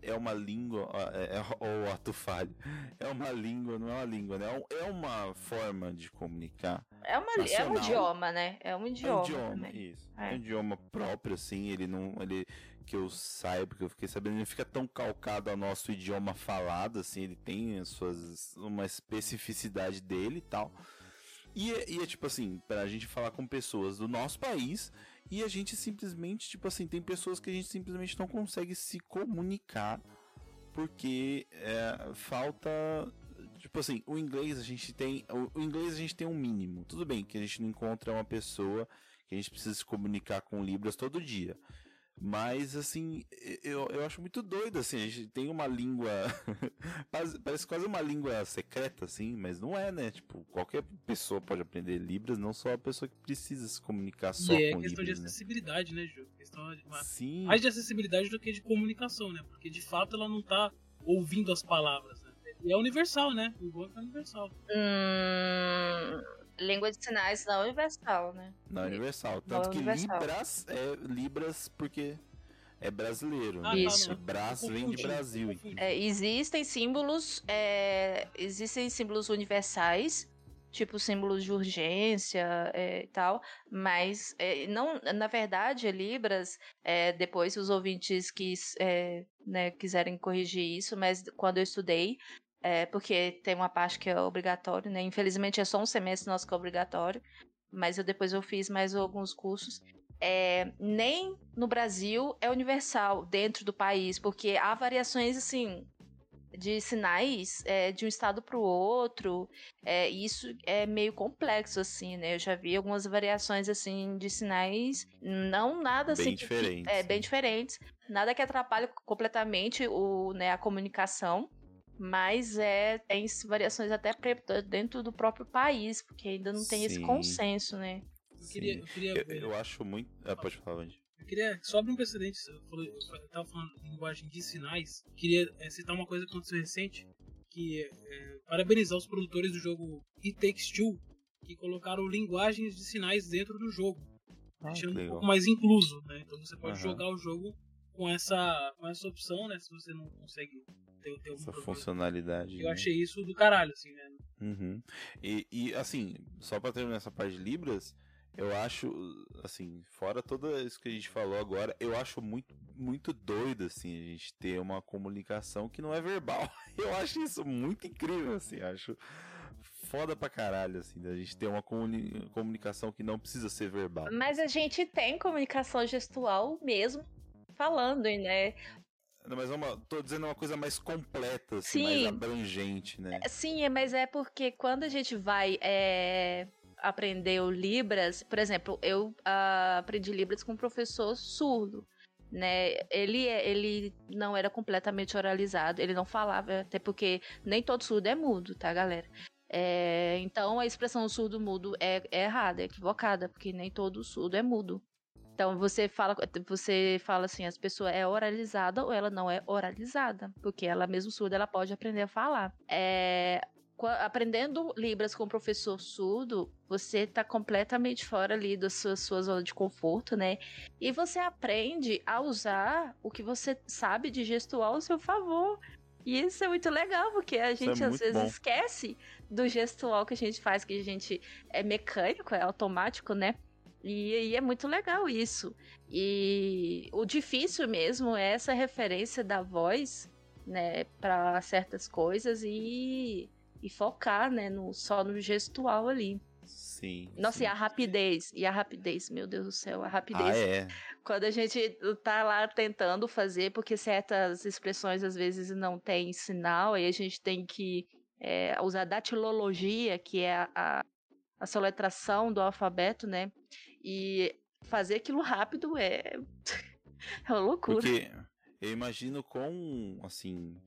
É uma língua, é, é, ou ato falho. É uma língua, não é uma língua, né? É, é uma forma de comunicar. É, uma, é um idioma, né? É um idioma. É um idioma, também. isso. É. é um idioma próprio, assim. Ele não. Ele, que eu saiba, que eu fiquei sabendo, ele não fica tão calcado ao nosso idioma falado, assim. Ele tem as suas. uma especificidade dele e tal. E, e é tipo assim, pra gente falar com pessoas do nosso país e a gente simplesmente, tipo assim, tem pessoas que a gente simplesmente não consegue se comunicar porque é, falta. Tipo assim, o inglês a gente tem. O, inglês a gente tem um mínimo. Tudo bem que a gente não encontra uma pessoa que a gente precisa se comunicar com Libras todo dia. Mas, assim, eu, eu acho muito doido, assim, a gente tem uma língua. parece quase uma língua secreta, assim, mas não é, né? Tipo, qualquer pessoa pode aprender Libras, não só a pessoa que precisa se comunicar só e é com é questão Libras, de acessibilidade, né, né Ju? Questão de uma... Sim. Mais de acessibilidade do que de comunicação, né? Porque de fato ela não tá ouvindo as palavras, né? E é universal, né? O Google é universal. Hum língua de sinais não universal, né? Não universal. Tanto não que universal. Libras é Libras porque é brasileiro. Ah, né? Isso. Bras vem de Brasil. É, existem símbolos, é, existem símbolos universais, tipo símbolos de urgência é, e tal, mas é, não, na verdade, Libras, é, depois os ouvintes quis, é, né, quiserem corrigir isso, mas quando eu estudei, é, porque tem uma parte que é obrigatório, né? Infelizmente é só um semestre nosso que é obrigatório, mas eu depois eu fiz mais alguns cursos. É, nem no Brasil é universal dentro do país, porque há variações assim de sinais é, de um estado para o outro. É, isso é meio complexo assim, né? Eu já vi algumas variações assim de sinais, não nada bem assim diferentes, que, é bem diferentes, nada que atrapalhe completamente o, né, a comunicação mas é tem variações até dentro do próprio país, porque ainda não tem Sim. esse consenso, né? Eu queria, eu, queria eu, eu, acho muito. Ah, pode falar, Andy. Eu queria, só abrir um precedente, eu, eu tava falando de linguagem de sinais, queria é, citar uma coisa que aconteceu recente, que é, parabenizar os produtores do jogo It Takes Two, que colocaram linguagens de sinais dentro do jogo, ah, deixando um pouco mais incluso, né? Então você pode uhum. jogar o jogo com essa, com essa opção, né? Se você não consegue ter, ter Essa funcionalidade. Eu né? achei isso do caralho, assim, né? Uhum. E, e, assim, só pra terminar essa parte de Libras, eu acho, assim, fora tudo isso que a gente falou agora, eu acho muito, muito doido, assim, a gente ter uma comunicação que não é verbal. Eu acho isso muito incrível, assim, acho foda pra caralho, assim, da gente ter uma comuni comunicação que não precisa ser verbal. Mas a gente tem comunicação gestual mesmo falando, né? Mas é uma, tô dizendo uma coisa mais completa, assim, mais abrangente, né? Sim, mas é porque quando a gente vai é, aprender o Libras, por exemplo, eu uh, aprendi Libras com um professor surdo. Né, ele, ele não era completamente oralizado, ele não falava, até porque nem todo surdo é mudo, tá, galera? É, então a expressão surdo-mudo é, é errada, é equivocada, porque nem todo surdo é mudo. Então você fala, você fala assim, as pessoas é oralizada ou ela não é oralizada, porque ela mesmo surda ela pode aprender a falar. É, aprendendo Libras com o professor surdo, você está completamente fora ali da sua, sua zona de conforto, né? E você aprende a usar o que você sabe de gestual ao seu favor. E isso é muito legal, porque a gente é às vezes bom. esquece do gestual que a gente faz, que a gente é mecânico, é automático, né? E, e é muito legal isso. E o difícil mesmo é essa referência da voz, né, para certas coisas e e focar, né, no, só no gestual ali. Sim. Nossa, sim. e a rapidez, e a rapidez, meu Deus do céu, a rapidez. Ah, é. Quando a gente tá lá tentando fazer, porque certas expressões às vezes não tem sinal, aí a gente tem que é, usar datilologia, que é a, a, a soletração do alfabeto, né? E fazer aquilo rápido é, é uma loucura. Porque eu imagino com, assim,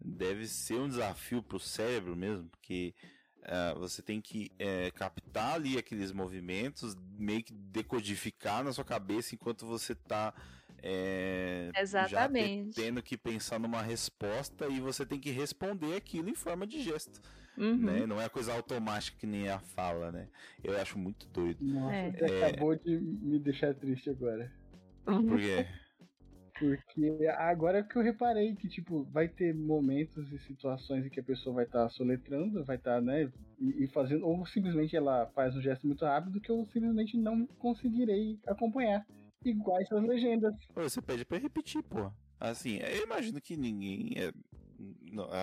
deve ser um desafio para o cérebro mesmo, porque uh, você tem que uh, captar ali aqueles movimentos, meio que decodificar na sua cabeça enquanto você está é, Exatamente. tendo que pensar numa resposta e você tem que responder aquilo em forma de gesto. Uhum. Né? Não é coisa automática que nem a fala, né? Eu acho muito doido. Nossa, é. você é... acabou de me deixar triste agora. Por quê? Porque agora é que eu reparei que, tipo, vai ter momentos e situações em que a pessoa vai estar tá soletrando, vai estar, tá, né, e, e, fazendo, ou simplesmente ela faz um gesto muito rápido que eu simplesmente não conseguirei acompanhar. Iguais as legendas. Você pede pra repetir, pô. Assim, eu imagino que ninguém é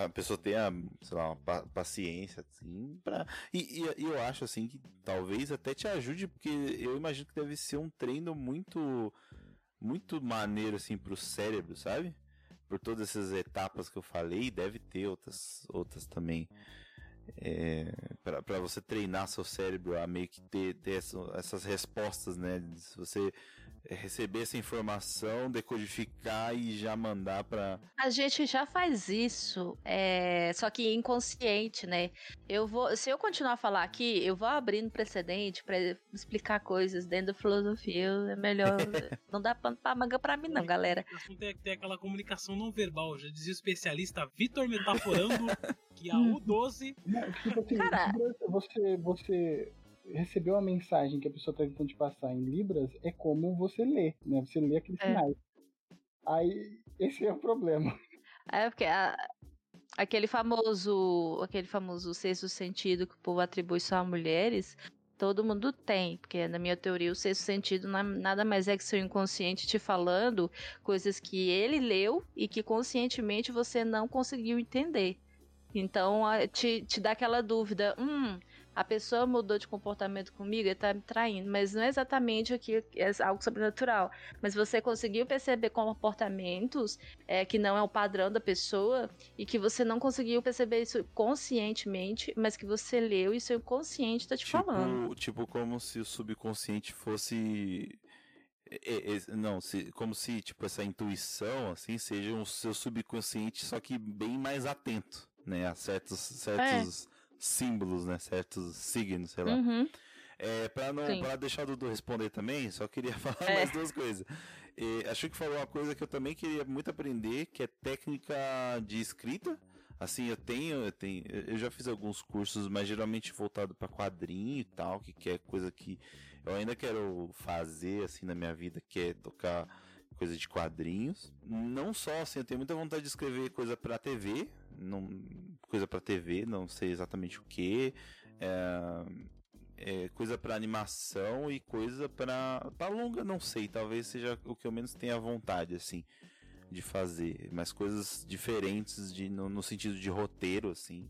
a pessoa tenha, sei lá, uma paciência, assim, pra... E, e, eu acho, assim, que talvez até te ajude, porque eu imagino que deve ser um treino muito muito maneiro assim pro cérebro, sabe? Por todas essas etapas que eu falei, deve ter outras outras também. É, para você treinar seu cérebro a meio que ter, ter essas respostas, né? Se você receber essa informação, decodificar e já mandar para. A gente já faz isso, é... só que inconsciente, né? Eu vou, se eu continuar a falar aqui, eu vou abrindo precedente para explicar coisas dentro da filosofia. É melhor, não dá pano para manga para mim não, galera. Tem, tem aquela comunicação não verbal, já dizia o especialista Vitor metaforando que a U12 tipo assim, Cara... você você receber uma mensagem que a pessoa está tentando te passar em Libras é como você lê, né? Você lê aqueles é. sinais. Aí, esse é o problema. É, porque a, aquele famoso aquele famoso sexto sentido que o povo atribui só a mulheres, todo mundo tem, porque na minha teoria o sexto sentido nada mais é que seu inconsciente te falando coisas que ele leu e que conscientemente você não conseguiu entender. Então te, te dá aquela dúvida, hum, a pessoa mudou de comportamento comigo e tá me traindo, mas não é exatamente aqui é algo sobrenatural. Mas você conseguiu perceber comportamentos é, que não é o padrão da pessoa e que você não conseguiu perceber isso conscientemente, mas que você leu e seu inconsciente tá te tipo, falando. Tipo, como se o subconsciente fosse. Não, se, como se tipo essa intuição assim seja o um seu subconsciente, só que bem mais atento, né, a certos certos é símbolos, né? Certos signos, sei lá. Uhum. É, para não para deixar o Dudu responder também, só queria falar é. mais duas coisas. E, acho que falou uma coisa que eu também queria muito aprender, que é técnica de escrita. Assim, eu tenho, eu tenho, eu já fiz alguns cursos, mas geralmente voltado para quadrinho e tal, que, que é coisa que eu ainda quero fazer assim na minha vida, que é tocar coisa de quadrinhos. Não só assim, eu tenho muita vontade de escrever coisa para TV, não, coisa para TV, não sei exatamente o que. É, é, coisa para animação e coisa para para longa, não sei, talvez seja o que eu menos tenha vontade assim de fazer, mas coisas diferentes de no, no sentido de roteiro assim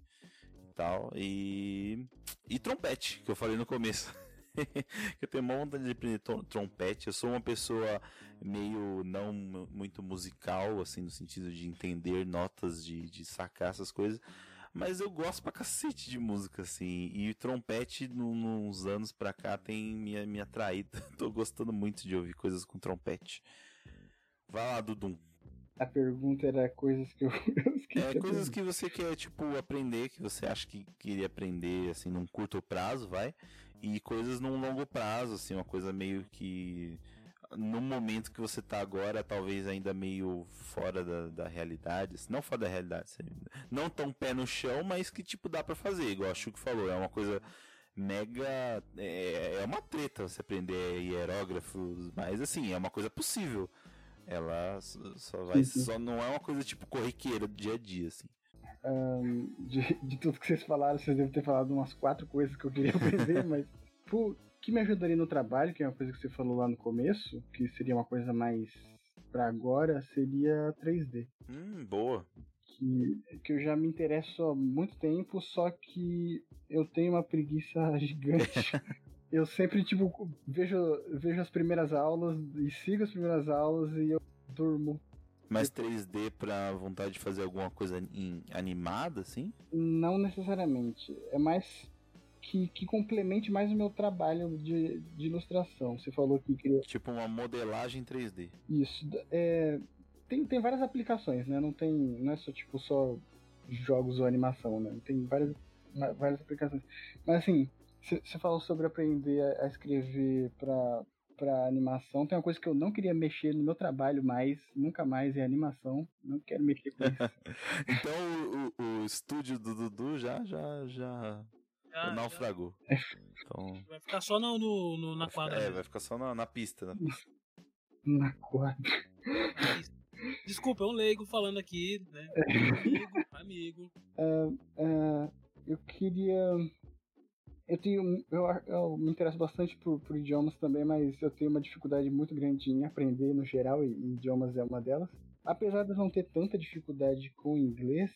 e tal e e trompete que eu falei no começo. eu tenho uma vontade de aprender trompete. Eu sou uma pessoa meio não muito musical, assim, no sentido de entender notas, de, de sacar essas coisas. Mas eu gosto pra cacete de música, assim. E trompete, nos anos pra cá, tem me, me atraído. Tô gostando muito de ouvir coisas com trompete. Vai lá, Dudum. A pergunta era coisas que eu, eu É, coisas que você quer, tipo, aprender, que você acha que queria aprender, assim, num curto prazo, vai. E coisas num longo prazo, assim, uma coisa meio que no momento que você tá agora, talvez ainda meio fora da, da realidade, assim, não fora da realidade, não tão pé no chão, mas que tipo dá para fazer, igual a Chuck falou, é uma coisa mega, é, é uma treta você aprender hierógrafos, mas assim, é uma coisa possível. Ela só vai, só não é uma coisa tipo corriqueira do dia a dia, assim. Um, de, de tudo que vocês falaram, vocês devem ter falado umas quatro coisas que eu queria aprender, mas por, que me ajudaria no trabalho, que é uma coisa que você falou lá no começo, que seria uma coisa mais para agora, seria 3D. Hum, boa. Que, que eu já me interesso há muito tempo, só que eu tenho uma preguiça gigante. eu sempre, tipo, vejo, vejo as primeiras aulas e sigo as primeiras aulas e eu durmo. Mas 3D pra vontade de fazer alguma coisa em, animada, assim? Não necessariamente. É mais que, que complemente mais o meu trabalho de, de ilustração. Você falou que queria. Tipo uma modelagem 3D. Isso. É, tem, tem várias aplicações, né? Não tem. Não é só tipo só jogos ou animação, né? Tem várias, várias aplicações. Mas assim, você falou sobre aprender a, a escrever para para animação. Tem uma coisa que eu não queria mexer no meu trabalho mais, nunca mais, é animação. Não quero mexer com isso. então o, o, estúdio do Dudu já, já, já já, naufragou. Então... Vai ficar só no, no, no na quadra. É, vai ficar só na, na pista. Na, pista. na quadra. Desculpa, é um leigo falando aqui, né? Amigo, amigo. Uh, uh, eu queria. Eu tenho. Eu, eu me interesso bastante por, por, idiomas também, mas eu tenho uma dificuldade muito grande em aprender no geral, e, e idiomas é uma delas. Apesar de eu não ter tanta dificuldade com inglês,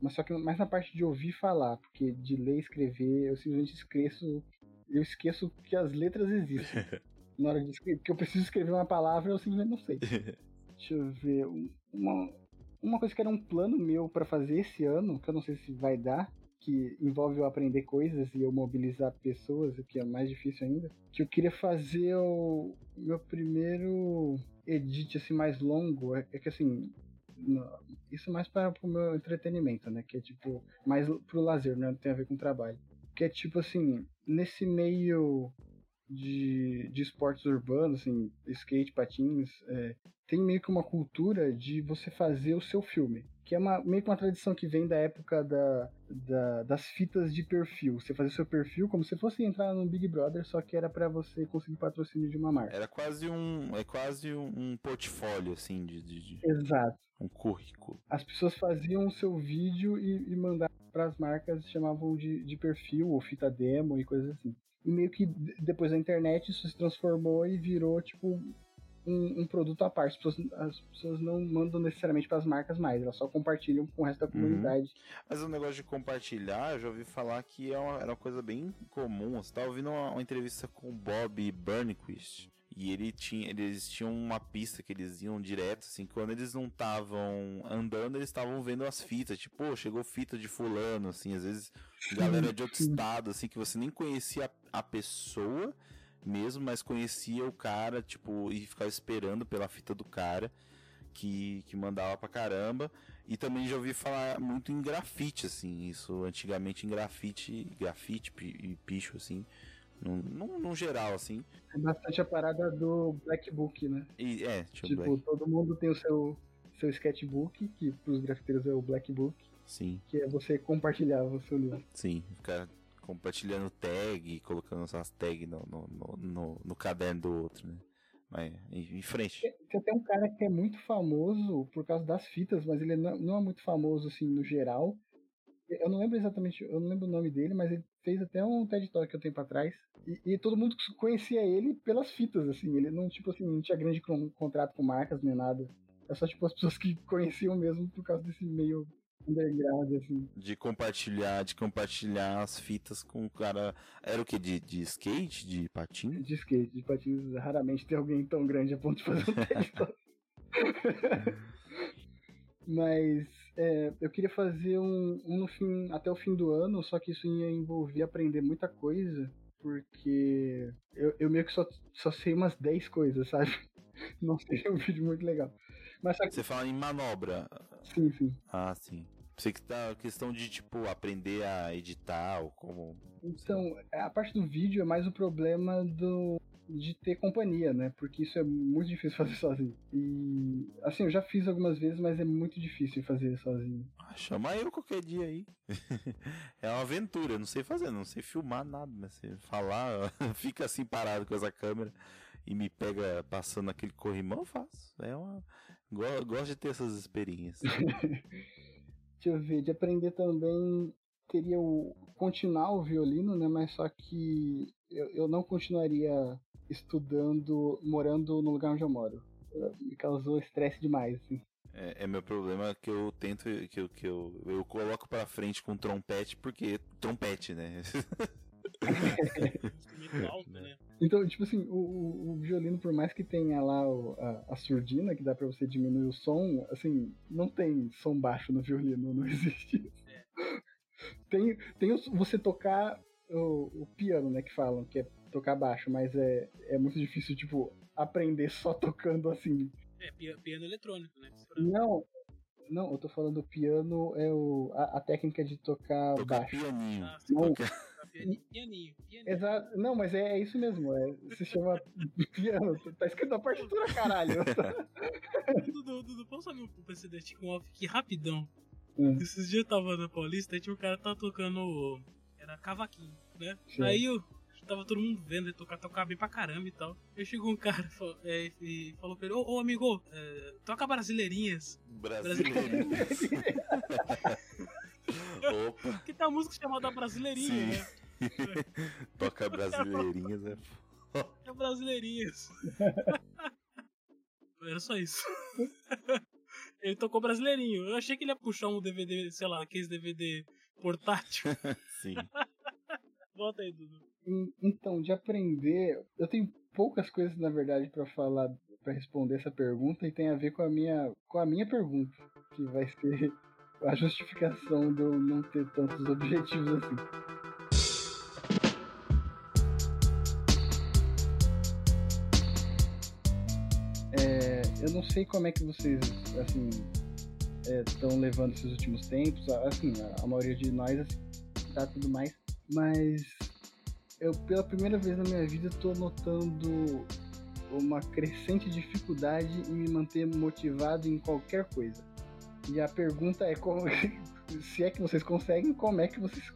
mas só que mais na parte de ouvir falar, porque de ler e escrever eu simplesmente esqueço. Eu esqueço que as letras existem. na hora de escrever, porque eu preciso escrever uma palavra eu simplesmente não sei. Deixa eu ver. Uma, uma coisa que era um plano meu para fazer esse ano, que eu não sei se vai dar, que envolve eu aprender coisas e eu mobilizar pessoas, o que é mais difícil ainda, que eu queria fazer o meu primeiro edit assim mais longo, é, é que assim, isso mais para o meu entretenimento, né? Que é tipo, mais pro lazer, né? Não tem a ver com trabalho. Que é tipo assim, nesse meio de, de esportes urbanos, assim, skate, patins, é, tem meio que uma cultura de você fazer o seu filme que é uma, meio que uma tradição que vem da época da, da, das fitas de perfil. Você fazia seu perfil como se fosse entrar no Big Brother, só que era para você conseguir patrocínio de uma marca. Era quase um, é quase um, um portfólio, assim, de, de, de, Exato. Um currículo. As pessoas faziam o seu vídeo e, e mandavam para as marcas, chamavam de, de perfil ou fita demo e coisas assim. E meio que depois da internet isso se transformou e virou, tipo, um, um, produto à parte. As pessoas, as pessoas não mandam necessariamente para as marcas mais, elas só compartilham com o resto da uhum. comunidade. Uhum. Mas o negócio de compartilhar, eu já ouvi falar que é uma, era uma coisa bem comum. Você tá ouvindo uma, uma entrevista com o Bob Burnquist. E ele tinha, eles tinham uma pista que eles iam direto, assim, quando eles não estavam andando, eles estavam vendo as fitas, tipo, pô, chegou fita de fulano, assim, às vezes galera de outro estado, assim, que você nem conhecia a pessoa, mesmo, mas conhecia o cara, tipo, e ficava esperando pela fita do cara que, que mandava pra caramba. E também já ouvi falar muito em grafite, assim, isso antigamente em grafite, grafite e picho, assim, no, geral, assim. É bastante a parada do Black Book, né? E, é, tipo, Black. todo mundo tem o seu, seu sketchbook, que pros grafiteiros é o Black Book. Sim. Que é você compartilhar o seu livro. Sim, ficar compartilhando tag, colocando essas tags no, no, no, no, caderno do outro, né? Mas em, frente. Tem até um cara que é muito famoso por causa das fitas, mas ele não, é muito famoso assim no geral. Eu não lembro exatamente, eu não lembro o nome dele, mas ele fez até um TED Talk um tempo atrás. E, e, todo mundo conhecia ele pelas fitas, assim. Ele não, tipo assim, não tinha grande contrato com marcas nem nada. É só, tipo, as pessoas que conheciam mesmo por causa desse meio underground, assim. De compartilhar, de compartilhar as fitas com o cara. Era o que? De, de skate? De patins? De skate, de patins. Raramente tem alguém tão grande a ponto de fazer um Talk. Mas é, eu queria fazer um, um, no fim, até o fim do ano, só que isso ia envolver aprender muita coisa, porque eu, eu meio que só, só sei umas 10 coisas, sabe? Não seria um vídeo muito legal. Mas. Você fala em manobra. Sim, sim. Ah, sim. Você que tá questão de, tipo, aprender a editar ou como. Então, a parte do vídeo é mais o problema do de ter companhia, né? Porque isso é muito difícil fazer sozinho. E assim, eu já fiz algumas vezes, mas é muito difícil fazer sozinho. Ah, chama eu qualquer dia aí. é uma aventura, eu não sei fazer, não sei filmar nada, mas se falar, fica assim parado com essa câmera e me pega passando aquele corrimão, eu faço. É uma gosto de ter essas experiências. Deixa eu ver, de aprender também teria o continuar o violino, né? Mas só que eu, eu não continuaria estudando, morando no lugar onde eu moro. Me causou estresse demais, assim. É, é, meu problema que eu tento, que eu, que eu, eu coloco pra frente com trompete, porque trompete, né? né? Então, tipo assim, o, o, o, violino, por mais que tenha lá o, a, a, surdina, que dá pra você diminuir o som, assim, não tem som baixo no violino, não existe isso. É. Tem, tem você tocar o, o piano, né, que falam, que é tocar baixo, mas é, é muito difícil, tipo, aprender só tocando assim. É, piano eletrônico, né? Não, não, eu tô falando piano é o, a, a técnica de tocar, tocar baixo. Pianinho. Ah, não, pianinho, pianinho, pianinho. Exato. Não, mas é, é, isso mesmo. É, se chama piano. Tá escrito na partitura, caralho. Dudu, Dudu, posso saber um precedente com off aqui rapidão? Hum. Esses dias eu tava na Paulista e tinha um cara que tava tocando. Era cavaquinho, né? Sim. Aí eu tava todo mundo vendo ele tocar, tocar bem pra caramba e tal. Aí chegou um cara é, e falou pra ele: Ô, ô amigo, é, toca brasileirinhas. Brasileirinhas. Opa. Que tem uma música chamada Brasileirinha, Sim. né? toca brasileirinhas é foda. É brasileirinhas. Era só isso. Ele tocou brasileirinho. Eu achei que ele ia puxar um DVD, sei lá, aqueles DVD portátil. Sim. Volta aí, Dudu. Então, de aprender, eu tenho poucas coisas na verdade para falar, para responder essa pergunta e tem a ver com a minha, com a minha pergunta, que vai ser a justificação de eu não ter tantos objetivos assim. É, eu não sei como é que vocês assim estão é, levando esses últimos tempos, assim, a, a maioria de nós assim, tá tudo mais, mas eu pela primeira vez na minha vida estou notando uma crescente dificuldade em me manter motivado em qualquer coisa. E a pergunta é como, se é que vocês conseguem, como é que vocês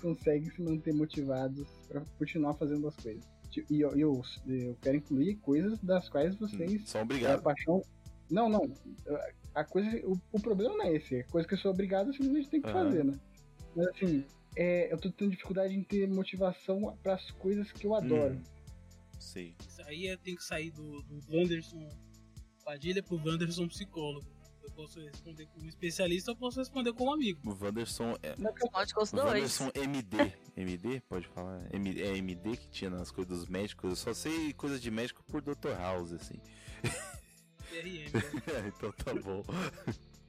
conseguem se manter motivados para continuar fazendo as coisas? E eu, eu, eu, quero incluir coisas das quais vocês são obrigados. paixão. Não, não. A coisa, o, o problema não é esse. É coisa que eu sou obrigado, simplesmente tem que uhum. fazer, né? Mas assim, é, eu tô tendo dificuldade em ter motivação para as coisas que eu adoro. Hum, sim. Isso aí tem que sair do, do Wanderson Padilha pro Wanderson psicólogo. Eu posso responder como especialista ou posso responder como amigo. O Wanderson é. Pode com os dois. Wanderson MD. MD? Pode falar? é MD que tinha nas coisas dos médicos. Eu só sei coisas de médico por Dr. House, assim. CRM. então tá bom.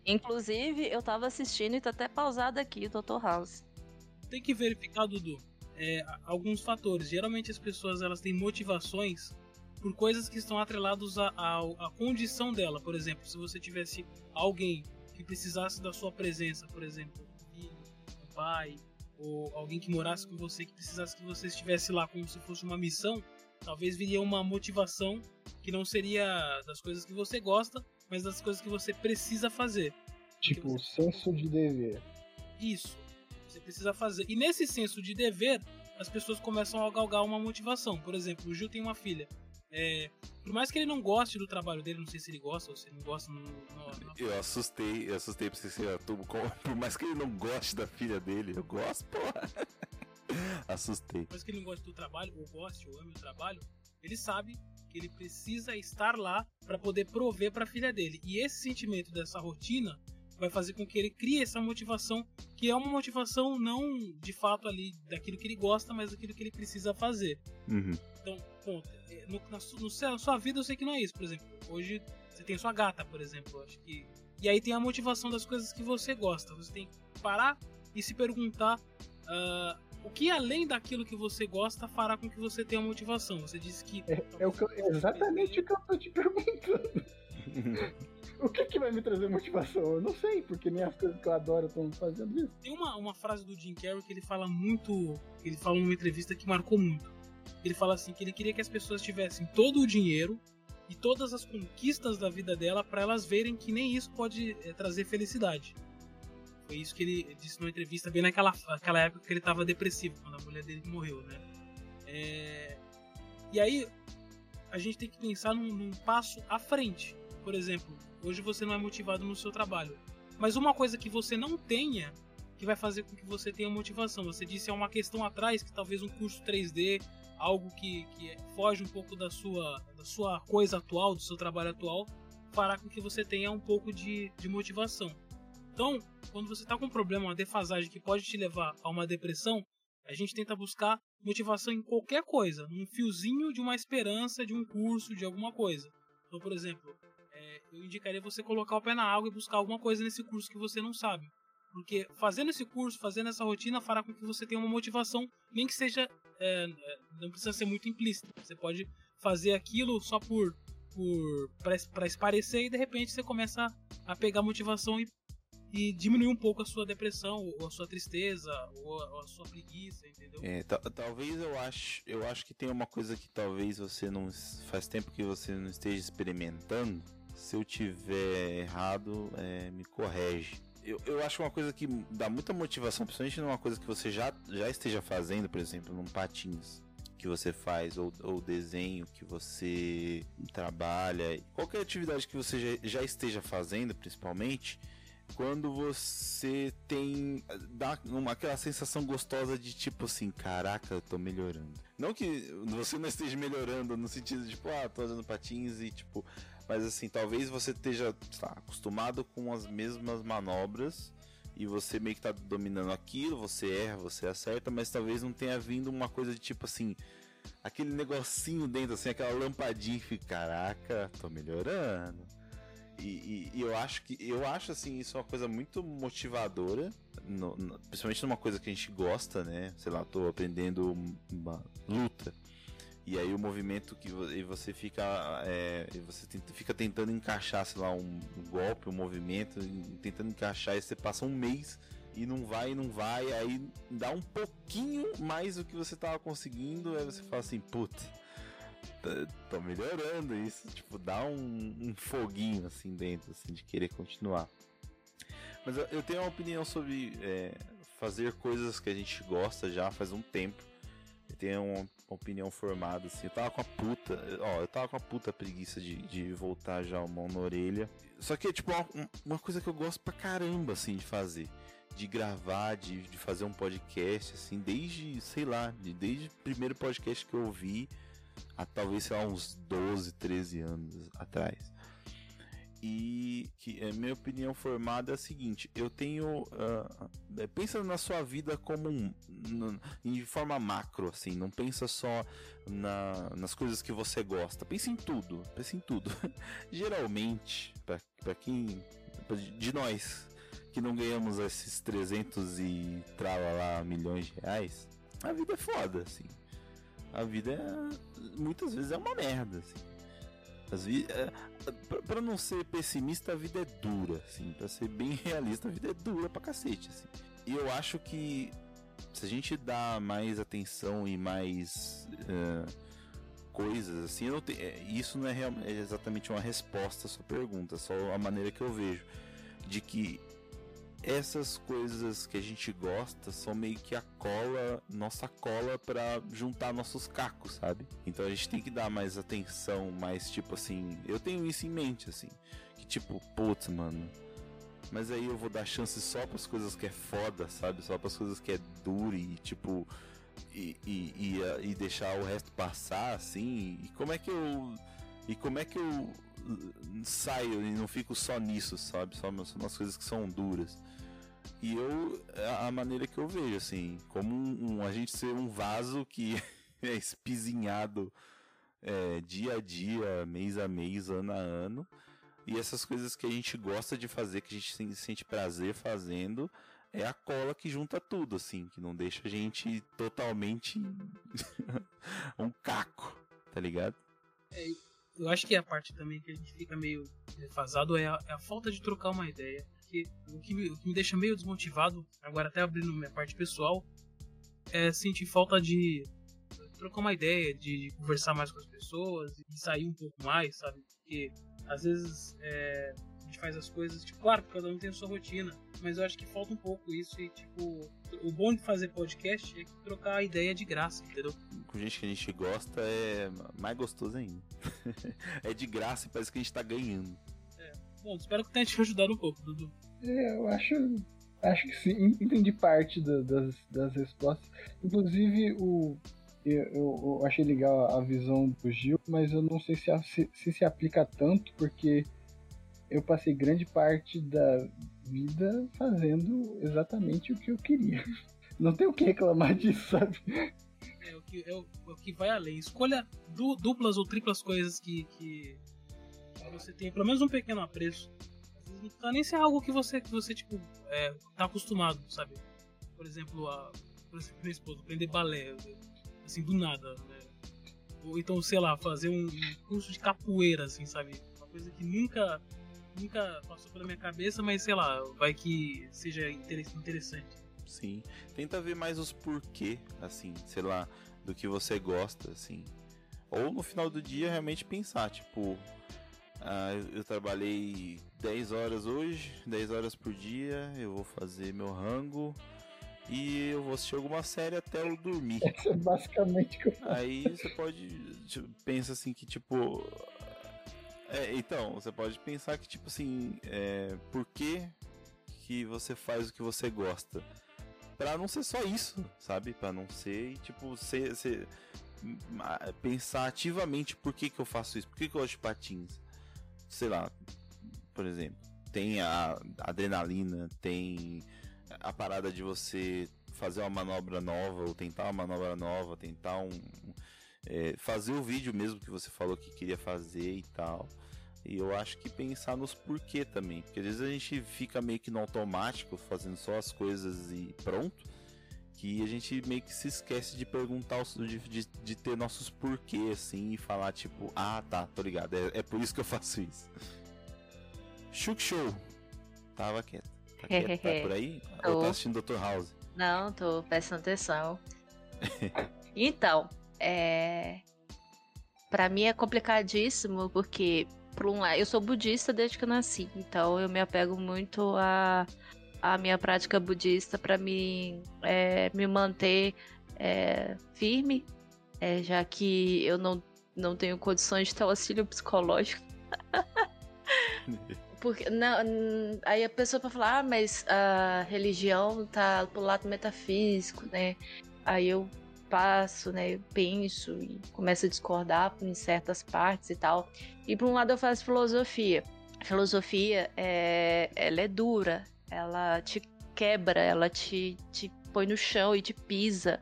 Inclusive, eu tava assistindo e tá até pausado aqui o Dr. House tem que verificar, Dudu, é, alguns fatores. Geralmente as pessoas elas têm motivações por coisas que estão atreladas à, condição dela. Por exemplo, se você tivesse alguém que precisasse da sua presença, por exemplo, filho, um pai, ou alguém que morasse com você que precisasse que você estivesse lá como se fosse uma missão, talvez viria uma motivação que não seria das coisas que você gosta, mas das coisas que você precisa fazer. Tipo, o senso de dever. Isso precisa fazer. E nesse senso de dever, as pessoas começam a galgar uma motivação. Por exemplo, o Gil tem uma filha. É, por mais que ele não goste do trabalho dele, não sei se ele gosta ou se ele não gosta. No, no, no... Eu assustei, eu assustei pra você ser tubo. Por mais que ele não goste da filha dele, eu gosto, porra. assustei. Por mais que ele não goste do trabalho, ou goste, ou ame o trabalho, ele sabe que ele precisa estar lá para poder prover para a filha dele. E esse sentimento dessa rotina vai fazer com que ele crie essa motivação, que é uma motivação não de fato ali daquilo que ele gosta, mas daquilo que ele precisa fazer. Uhum. Então, ponto. É, no, na, no, na sua vida eu sei que não é isso. Por exemplo, hoje você tem sua gata, por exemplo. Acho que e aí tem a motivação das coisas que você gosta. Você tem que parar e se perguntar uh, o que além daquilo que você gosta fará com que você tenha motivação. Você disse que. É, é, o que eu, é exatamente o que eu tô te perguntando. o que, que vai me trazer motivação? Eu não sei, porque nem as coisas que eu adoro estão fazendo isso. Tem uma, uma frase do Jim Carrey que ele fala muito. Ele fala numa entrevista que marcou muito. Ele fala assim que ele queria que as pessoas tivessem todo o dinheiro e todas as conquistas da vida dela para elas verem que nem isso pode é, trazer felicidade. Foi isso que ele disse numa entrevista bem naquela aquela época que ele estava depressivo, quando a mulher dele morreu, né? É... E aí a gente tem que pensar num, num passo à frente. Por exemplo, hoje você não é motivado no seu trabalho. Mas uma coisa que você não tenha que vai fazer com que você tenha motivação. Você disse há uma questão atrás que talvez um curso 3D, algo que, que foge um pouco da sua, da sua coisa atual, do seu trabalho atual, fará com que você tenha um pouco de, de motivação. Então, quando você está com um problema, uma defasagem que pode te levar a uma depressão, a gente tenta buscar motivação em qualquer coisa, um fiozinho de uma esperança, de um curso, de alguma coisa. Então, por exemplo, eu indicaria você colocar o pé na água e buscar alguma coisa nesse curso que você não sabe. Porque fazendo esse curso, fazendo essa rotina, fará com que você tenha uma motivação, nem que seja. É, não precisa ser muito implícita. Você pode fazer aquilo só por. por para esparecer e de repente você começa a pegar motivação e, e diminuir um pouco a sua depressão, ou a sua tristeza, ou a, ou a sua preguiça, entendeu? É, talvez eu acho, eu acho que tem uma coisa que talvez você não. faz tempo que você não esteja experimentando se eu tiver errado, é, me corrige. Eu, eu acho uma coisa que dá muita motivação, principalmente numa coisa que você já, já esteja fazendo, por exemplo, num patins que você faz, ou, ou desenho que você trabalha, qualquer atividade que você já, já esteja fazendo, principalmente, quando você tem dá uma, aquela sensação gostosa de tipo assim, caraca, eu tô melhorando. Não que você não esteja melhorando no sentido de tipo, ah, tô fazendo patins e tipo, mas assim, talvez você esteja lá, acostumado com as mesmas manobras e você meio que tá dominando aquilo, você erra, você acerta, mas talvez não tenha vindo uma coisa de tipo assim, aquele negocinho dentro, assim, aquela lampadinha fica, caraca, tô melhorando. E, e, e, eu acho que eu acho assim isso é uma coisa muito motivadora, no, no, principalmente numa coisa que a gente gosta, né? Sei lá, tô aprendendo uma luta. E aí o movimento que e você fica é, você tenta, fica tentando encaixar, sei lá, um, um, golpe, um movimento, tentando encaixar, e você passa um mês e não vai, não vai, aí dá um pouquinho mais do que você tava conseguindo, aí você fala assim, puta, tô melhorando isso, tipo, dá um, um foguinho assim dentro, assim, de querer continuar. Mas eu, eu tenho uma opinião sobre é, fazer coisas que a gente gosta já faz um tempo. Eu tenho uma opinião formada, assim. Eu tava com a puta, ó, eu tava com a puta preguiça de, de voltar já o mão na orelha. Só que é tipo uma, uma coisa que eu gosto pra caramba, assim, de fazer. De gravar, de, de fazer um podcast, assim, desde, sei lá, de, desde o primeiro podcast que eu ouvi, há talvez, sei lá, uns 12, 13 anos atrás e que a minha opinião formada é a seguinte: eu tenho. Uh, pensa na sua vida como um. Em forma macro, assim, não pensa só na, nas coisas que você gosta. Pensa em tudo, pensa em tudo. Geralmente, para quem. de nós que não ganhamos esses 300 e trava lá milhões de reais, a vida é foda, assim. A vida é, muitas vezes é uma merda, assim. É, para não ser pessimista, a vida é dura, assim. Para ser bem realista, a vida é dura pra cacete, assim. E eu acho que se a gente dá mais atenção e mais uh, coisas, assim, não é, isso não é, real, é exatamente uma resposta à sua pergunta, só a maneira que eu vejo de que essas coisas que a gente gosta são meio que a cola, nossa cola para juntar nossos cacos, sabe? Então a gente tem que dar mais atenção, mais tipo assim, eu tenho isso em mente assim, que tipo, putz, mano, mas aí eu vou dar chance só para as coisas que é foda, sabe? Só para as coisas que é duro e tipo e, e, e, e, deixar o resto passar assim. E como é que eu e como é que eu saio e não fico só nisso, sabe? Só nas coisas que são duras. E eu, a maneira que eu vejo, assim, como um, um a gente ser um vaso que é espizinhado é, dia a dia, mês a mês, ano a ano. E essas coisas que a gente gosta de fazer, que a gente sente prazer fazendo, é a cola que junta tudo, assim, que não deixa a gente totalmente um caco, tá ligado? É, eu acho que a parte também que a gente fica meio defasado é a, é a falta de trocar uma ideia. Porque o que, me, o que me deixa meio desmotivado, agora até abrindo minha parte pessoal, é sentir falta de trocar uma ideia, de conversar mais com as pessoas, e sair um pouco mais, sabe? Porque às vezes é, a gente faz as coisas, tipo, claro, cada um tem a sua rotina, mas eu acho que falta um pouco isso e, tipo, o bom de fazer podcast é trocar a ideia de graça, entendeu? Com gente que a gente gosta é mais gostoso ainda. é de graça e parece que a gente tá ganhando. É. Bom, espero que tenha te ajudado um pouco, Dudu. É, eu acho. Acho que sim, entendi parte do, das, das respostas. Inclusive, o, eu, eu, achei legal a visão do Gil, mas eu não sei se, se, se, se aplica tanto, porque eu passei grande parte da vida fazendo exatamente o que eu queria. Não tem o que reclamar disso, sabe? É o que, é o, é o que vai além. Escolha du, duplas ou triplas coisas que, que você tem pelo menos um pequeno apreço. Não precisa nem ser algo que você, que você tipo, é, tá acostumado, sabe? Por exemplo, a, por exemplo, minha esposa, aprender balé, assim, do nada, né? Ou então, sei lá, fazer um curso de capoeira, assim, sabe? Uma coisa que nunca nunca passou pela minha cabeça, mas sei lá, vai que seja interessante. Sim. Tenta ver mais os porquê, assim, sei lá, do que você gosta, assim. Ou no final do dia realmente pensar, tipo, ah, eu, trabalhei 10 horas hoje, 10 horas por dia, eu vou fazer meu rango e eu vou assistir alguma série até eu dormir. Isso é basicamente o que eu faço. Aí você pode. Tipo, pensa assim que tipo é, então, você pode pensar que, tipo assim, é, por que, que você faz o que você gosta? Pra não ser só isso, sabe? Pra não ser, tipo, ser, ser pensar ativamente por que, que eu faço isso, por que, que eu gosto de patins. Sei lá, por exemplo, tem a adrenalina, tem a parada de você fazer uma manobra nova, ou tentar uma manobra nova, tentar um, é, fazer o vídeo mesmo que você falou que queria fazer e tal. E eu acho que pensar nos porquê também. Porque às vezes a gente fica meio que no automático, fazendo só as coisas e pronto. Que a gente meio que se esquece de perguntar, de, de, de ter nossos porquês, assim, e falar tipo, ah tá, tô ligado, é, é por isso que eu faço isso. Chuk Show. Tava quieto. Tá quieto, tá por aí? Ou tá assistindo Dr. House? Não, tô prestando atenção. então, é. Pra mim é complicadíssimo, porque, por um lado, eu sou budista desde que eu nasci, então eu me apego muito a, a minha prática budista para me, é, me manter é, firme, é, já que eu não, não tenho condições de ter auxílio psicológico. Porque não, aí a pessoa vai falar, ah, mas a religião tá pro lado metafísico, né? Aí eu passo, né? Eu penso e começo a discordar em certas partes e tal. E por um lado eu faço filosofia. A filosofia é, ela é dura, ela te quebra, ela te, te põe no chão e te pisa.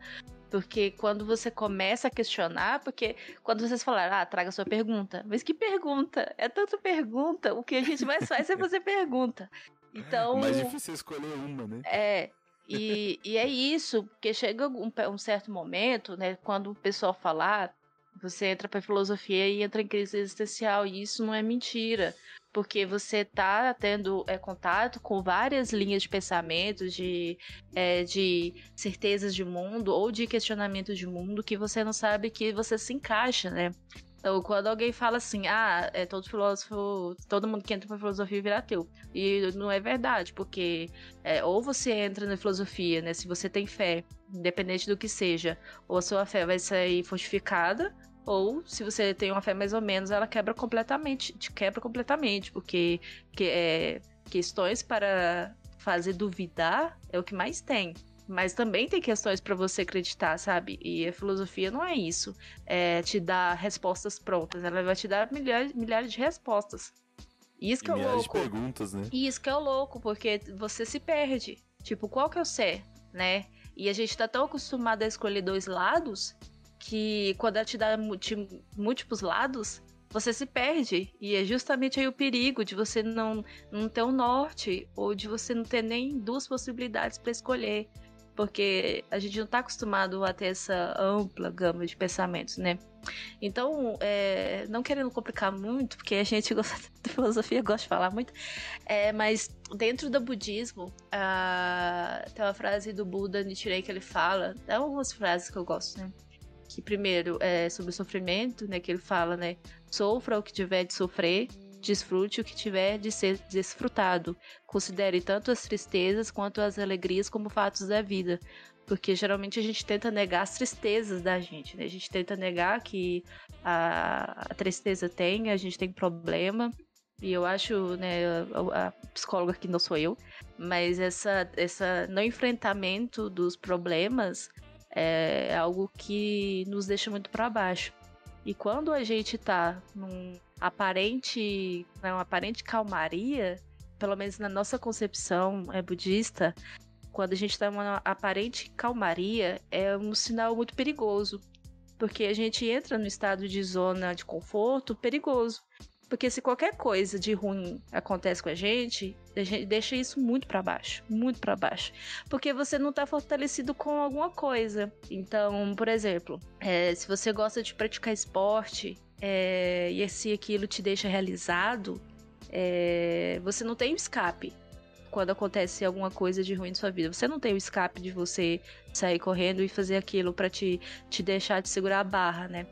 Porque quando você começa a questionar, porque quando vocês falaram, ah, traga sua pergunta. Mas que pergunta? É tanta pergunta. O que a gente mais faz é fazer pergunta. Então. Mais difícil é escolher uma, né? É. E, e é isso, porque chega um, um, certo momento, né, quando o pessoal falar, você entra para filosofia e entra em crise existencial, e isso não é mentira porque você está tendo é, contato com várias linhas de pensamento, de, é, de certezas de mundo ou de questionamento de mundo que você não sabe que você se encaixa, né? Então, quando alguém fala assim, ah, é todo filósofo, todo mundo que entra pra filosofia vira ateu. E não é verdade, porque é, ou você entra na filosofia, né, se você tem fé, independente do que seja, ou a sua fé vai sair fortificada, ou se você tem uma fé mais ou menos, ela quebra completamente, te quebra completamente, porque que, é, questões para fazer duvidar é o que mais tem. Mas também tem questões para você acreditar, sabe? E a filosofia não é isso. É te dar respostas prontas. Ela vai te dar milhares, milhares de respostas. Isso que e é o louco. De perguntas, né? Isso que é o louco, porque você se perde. Tipo, qual que é o ser, né? E a gente tá tão acostumado a escolher dois lados que quando ela te dá múltiplos lados, você se perde. E é justamente aí o perigo de você não, não ter um norte ou de você não ter nem duas possibilidades para escolher porque a gente não está acostumado a ter essa ampla gama de pensamentos, né? Então, é, não querendo complicar muito, porque a gente gosta de filosofia, gosta de falar muito, é, mas dentro do budismo, uh, tem uma frase do Buda Nichiren que ele fala, é algumas frases que eu gosto, né? Que primeiro é sobre o sofrimento, né? Que ele fala, né? Sofra o que tiver de sofrer, Desfrute o que tiver de ser desfrutado. Considere tanto as tristezas quanto as alegrias como fatos da vida. Porque geralmente a gente tenta negar as tristezas da gente, né? A gente tenta negar que a, a tristeza tem, a gente tem problema. E eu acho, né, a, a psicóloga aqui não sou eu, mas essa, essa não enfrentamento dos problemas é algo que nos deixa muito para baixo. E quando a gente tá num aparente, né, uma aparente calmaria, pelo menos na nossa concepção é budista, quando a gente está numa aparente calmaria, é um sinal muito perigoso. Porque a gente entra no estado de zona de conforto perigoso. Porque se qualquer coisa de ruim acontece com a gente, a gente deixa isso muito para baixo, muito para baixo. Porque você não tá fortalecido com alguma coisa. Então, por exemplo, é, se você gosta de praticar esporte é, e se aquilo te deixa realizado, é, você não tem escape quando acontece alguma coisa de ruim na sua vida. Você não tem o escape de você sair correndo e fazer aquilo para te, te deixar de segurar a barra, né?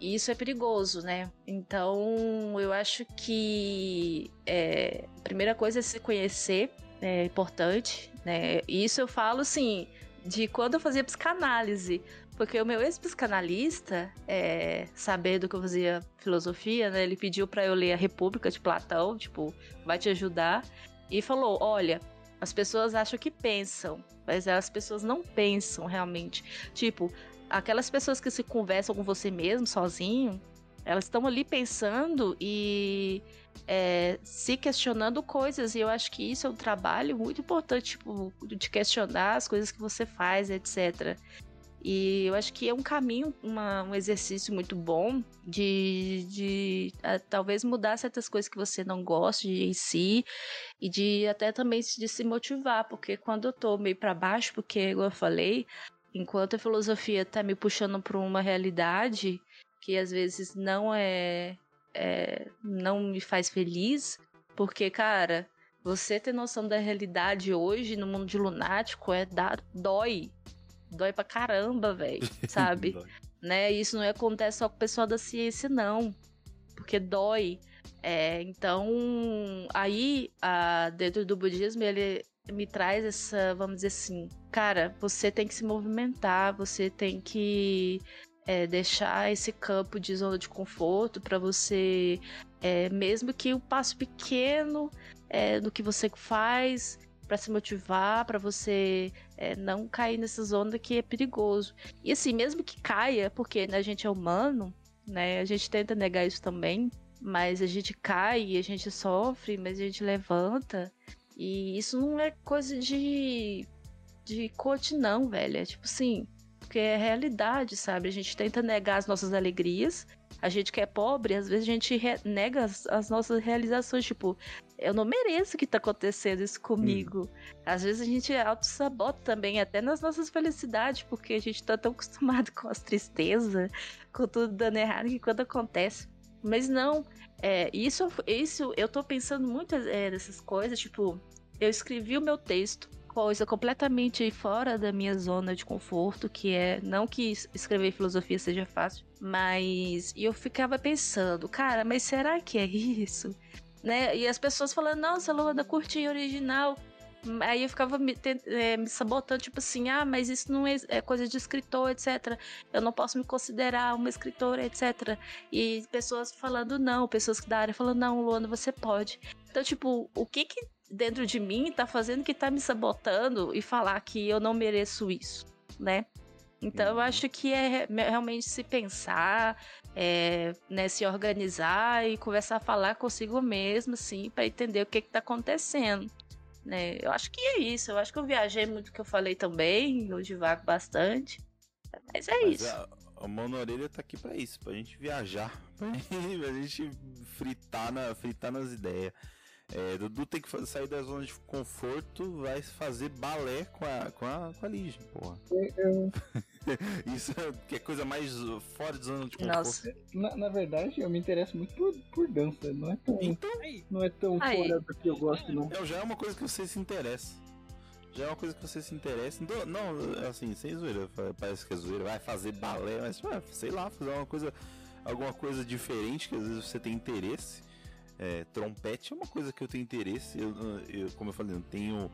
E isso é perigoso, né? Então, eu acho que é, a primeira coisa é se conhecer, é importante, né? Isso eu falo, assim, de quando eu fazia psicanálise. Porque o meu ex-psicanalista, é, sabendo que eu fazia filosofia, né, ele pediu para eu ler a República de Platão, tipo, vai te ajudar. E falou: olha, as pessoas acham que pensam, mas as pessoas não pensam realmente. Tipo, aquelas pessoas que se conversam com você mesmo, sozinho, elas estão ali pensando e é, se questionando coisas. E eu acho que isso é um trabalho muito importante, tipo, de questionar as coisas que você faz, etc. E eu acho que é um caminho, uma, um exercício muito bom de, de a, talvez mudar certas coisas que você não gosta de, em si e de até também de se motivar, porque quando eu tô meio para baixo, porque, igual eu falei, enquanto a filosofia tá me puxando para uma realidade que às vezes não é, é não me faz feliz, porque, cara, você ter noção da realidade hoje no mundo de lunático é dar dói dói pra caramba, velho, sabe? né? Isso não acontece só com o pessoal da ciência, não. Porque dói. É, então, aí, a, dentro do budismo, ele me traz essa, vamos dizer assim, cara, você tem que se movimentar, você tem que é, deixar esse campo de zona de conforto para você, é, mesmo que o um passo pequeno é, do que você faz, para se motivar, para você é, não cair nessa zona que é perigoso. E assim, mesmo que caia, porque né, a gente é humano, né? A gente tenta negar isso também, mas a gente cai a gente sofre, mas a gente levanta. E isso não é coisa de de coach não, velho. É tipo assim, porque é realidade, sabe? A gente tenta negar as nossas alegrias, a gente que é pobre, às vezes a gente nega as, as, nossas realizações, tipo, eu não mereço que tá acontecendo isso comigo. Hum. Às vezes a gente auto-sabota também, até nas nossas felicidades, porque a gente tá tão acostumado com as tristezas, com tudo dando errado, que quando acontece. Mas não, é, isso, isso eu tô pensando muito é, nessas coisas, tipo, eu escrevi o meu texto, coisa completamente fora da minha zona de conforto, que é não que escrever filosofia seja fácil, mas eu ficava pensando, cara, mas será que é isso? Né? E as pessoas falando, nossa, Luana, curti original. Aí eu ficava me, é, me, sabotando, tipo assim, ah, mas isso não é, é, coisa de escritor, etc. Eu não posso me considerar uma escritora, etc. E pessoas falando não, pessoas da área falando, não, Luana, você pode. Então, tipo, o que que dentro de mim tá fazendo que tá me sabotando e falar que eu não mereço isso, né? Então eu uhum. acho que é realmente se pensar, é, né, se organizar e começar a falar consigo mesmo, assim, para entender o que está acontecendo. Né? Eu acho que é isso. Eu acho que eu viajei muito que eu falei também, eu divago bastante. Mas é Mas isso. A, a mão na orelha tá aqui para isso, pra gente viajar, pra gente fritar, na, fritar nas ideias. É, Dudu tem que sair da zona de conforto, vai fazer balé com a, com a, com a Lige, porra. Eu... Isso é que é coisa mais fora de zona de conforto. Nossa. Na, na verdade, eu me interesso muito por, por dança, não é tão, então, não é tão fora do que eu gosto, não. Não, já é uma coisa que você se interessa. Já é uma coisa que você se interessa. Não, não assim, sem zoeira, parece que é zoeira. Vai fazer balé, mas sei lá, fazer uma coisa, alguma coisa diferente que às vezes você tem interesse. É, trompete é uma coisa que eu tenho interesse. Eu, eu como eu falei, não tenho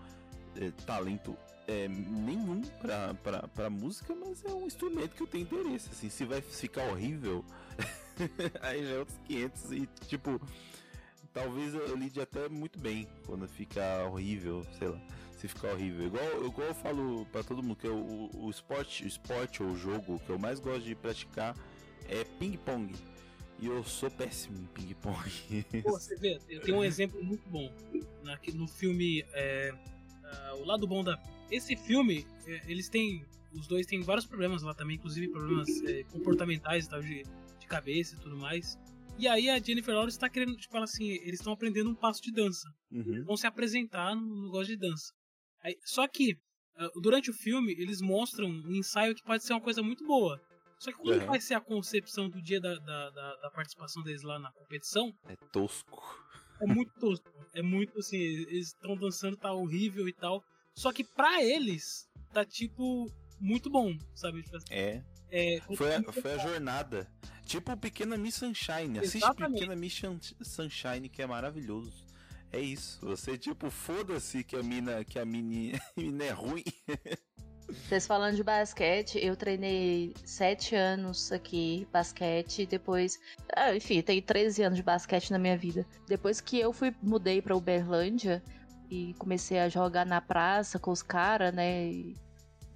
é, talento é, nenhum pra, pra, pra música, mas é um instrumento que eu tenho interesse. Assim, se vai ficar horrível, aí já é outros 500. E tipo, talvez eu lide até muito bem quando fica horrível, sei lá. Se ficar horrível. Igual, igual eu falo pra todo mundo que eu, o, o esporte, o esporte ou o jogo que eu mais gosto de praticar é ping-pong. E eu sou péssimo em ping-pong. você vê, eu tenho um exemplo muito bom. Na, no filme é, uh, O Lado Bom da. Esse filme, é, eles têm. Os dois têm vários problemas lá também, inclusive problemas é, comportamentais tal, de, de cabeça e tudo mais. E aí a Jennifer Lawrence está querendo, tipo, ela assim, eles estão aprendendo um passo de dança. Uhum. Vão se apresentar no negócio de dança. Aí, só que, uh, durante o filme, eles mostram um ensaio que pode ser uma coisa muito boa. Só que como uhum. vai ser a concepção do dia da, da, da, da participação deles lá na competição? É tosco. É muito tosco. É muito assim, eles estão dançando, tá horrível e tal. Só que pra eles, tá tipo muito bom, sabe? Tipo assim, é. é foi, a, foi a jornada. Tipo Pequena Miss Sunshine. Assiste Exatamente. Pequena Miss Sunshine, que é maravilhoso. É isso. Você, tipo, foda-se que a mina, que a mini, mina é ruim. Vocês falando de basquete, eu treinei sete anos aqui, basquete, depois. Ah, enfim, tenho 13 anos de basquete na minha vida. Depois que eu fui, mudei pra Uberlândia e comecei a jogar na praça com os caras, né? E,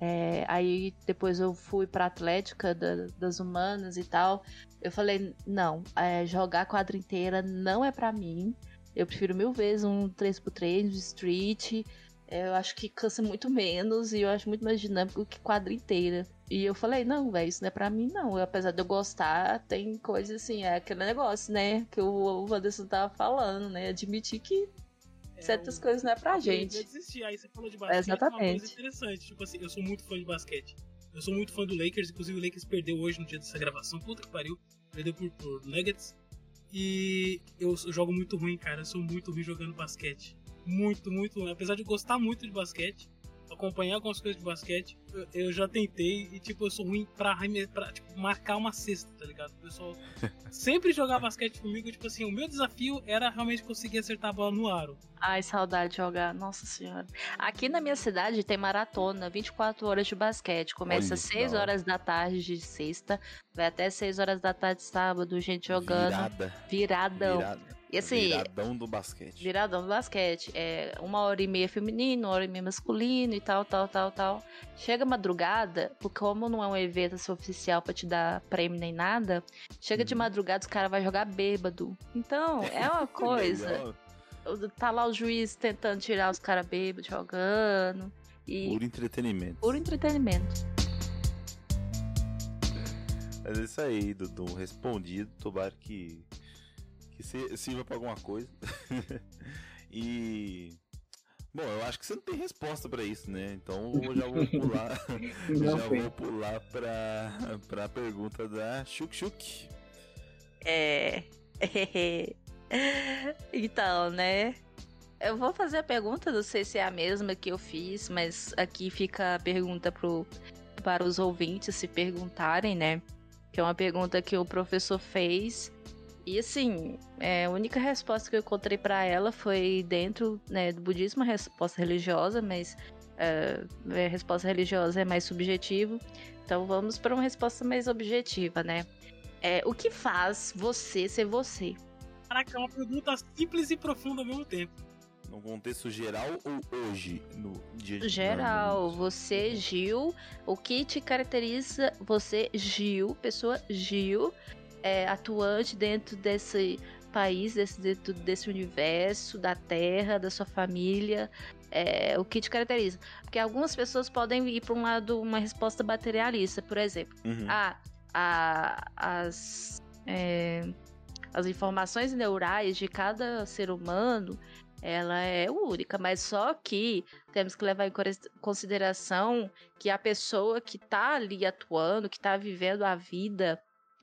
é, aí depois eu fui pra Atlética da, das Humanas e tal. Eu falei, não, é, jogar quadra inteira não é para mim. Eu prefiro mil vezes um 3x3 de street eu acho que cansa muito menos e eu acho muito mais dinâmico que quadra inteira. E eu falei, não, velho, isso não é pra mim, não. Apesar de eu gostar, tem coisa assim, é aquele negócio, né? Que o Wanderson tava falando, né? Admitir que é, certas coisas não é pra gente. Desistir. Aí você falou de basquete, Exatamente. É uma coisa interessante. Tipo assim, eu sou muito fã de basquete. Eu sou muito fã do Lakers, inclusive o Lakers perdeu hoje no dia dessa gravação. Puta que pariu. Perdeu por, por Nuggets. E eu, eu jogo muito ruim, cara. Eu sou muito ruim jogando basquete muito, muito. Apesar de gostar muito de basquete, acompanhar algumas coisas de basquete, eu, eu já tentei e, tipo, eu sou ruim pra, pra tipo, marcar uma cesta, tá ligado? O pessoal sempre jogar basquete comigo, tipo assim, o meu desafio era realmente conseguir acertar a bola no aro. Ai, saudade de jogar, nossa senhora. Aqui na minha cidade tem maratona, 24 horas de basquete. Começa às 6 horas da tarde de sexta, vai até 6 horas da tarde de sábado, gente jogando. Virada. Viradão. Virada. E assim. Viradão do basquete. Viradão do basquete. É uma hora e meia feminino, uma hora e meia masculino e tal, tal, tal, tal. Chega madrugada, porque como não é um evento assim, oficial pra te dar prêmio nem nada, chega hum. de uhum. madrugada os caras vão jogar bêbado. Então, é uma coisa. tá lá o juiz tentando tirar os caras bêbados jogando. E... Puro entretenimento. Puro entretenimento. Mas é isso aí, Dudu. Respondido. Tomara que que sirva para alguma coisa. e Bom, eu acho que você não tem resposta para isso, né? Então eu já vou pular, já vou pular para para a pergunta da Shuk Shuk. É. então, né? Eu vou fazer a pergunta, não sei se é a mesma que eu fiz, mas aqui fica a pergunta pro, para os ouvintes se perguntarem, né? Que é uma pergunta que o professor fez. E assim, é, a única resposta que eu encontrei para ela foi dentro né, do budismo, a resposta religiosa, mas é, a resposta religiosa é mais subjetivo. Então vamos para uma resposta mais objetiva, né? É, o que faz você ser você? Caraca, é uma pergunta simples e profunda ao mesmo tempo. No contexto geral ou hoje? No dia de Geral, você, Gil, o que te caracteriza, você, Gil, pessoa Gil, é, atuante dentro desse país, desse, dentro desse universo, da terra, da sua família, é, o que te caracteriza. Porque algumas pessoas podem ir para um lado, uma resposta materialista, por exemplo. Uhum. Ah, a, as, é, as informações neurais de cada ser humano ela é única, mas só que temos que levar em consideração que a pessoa que está ali atuando, que está vivendo a vida,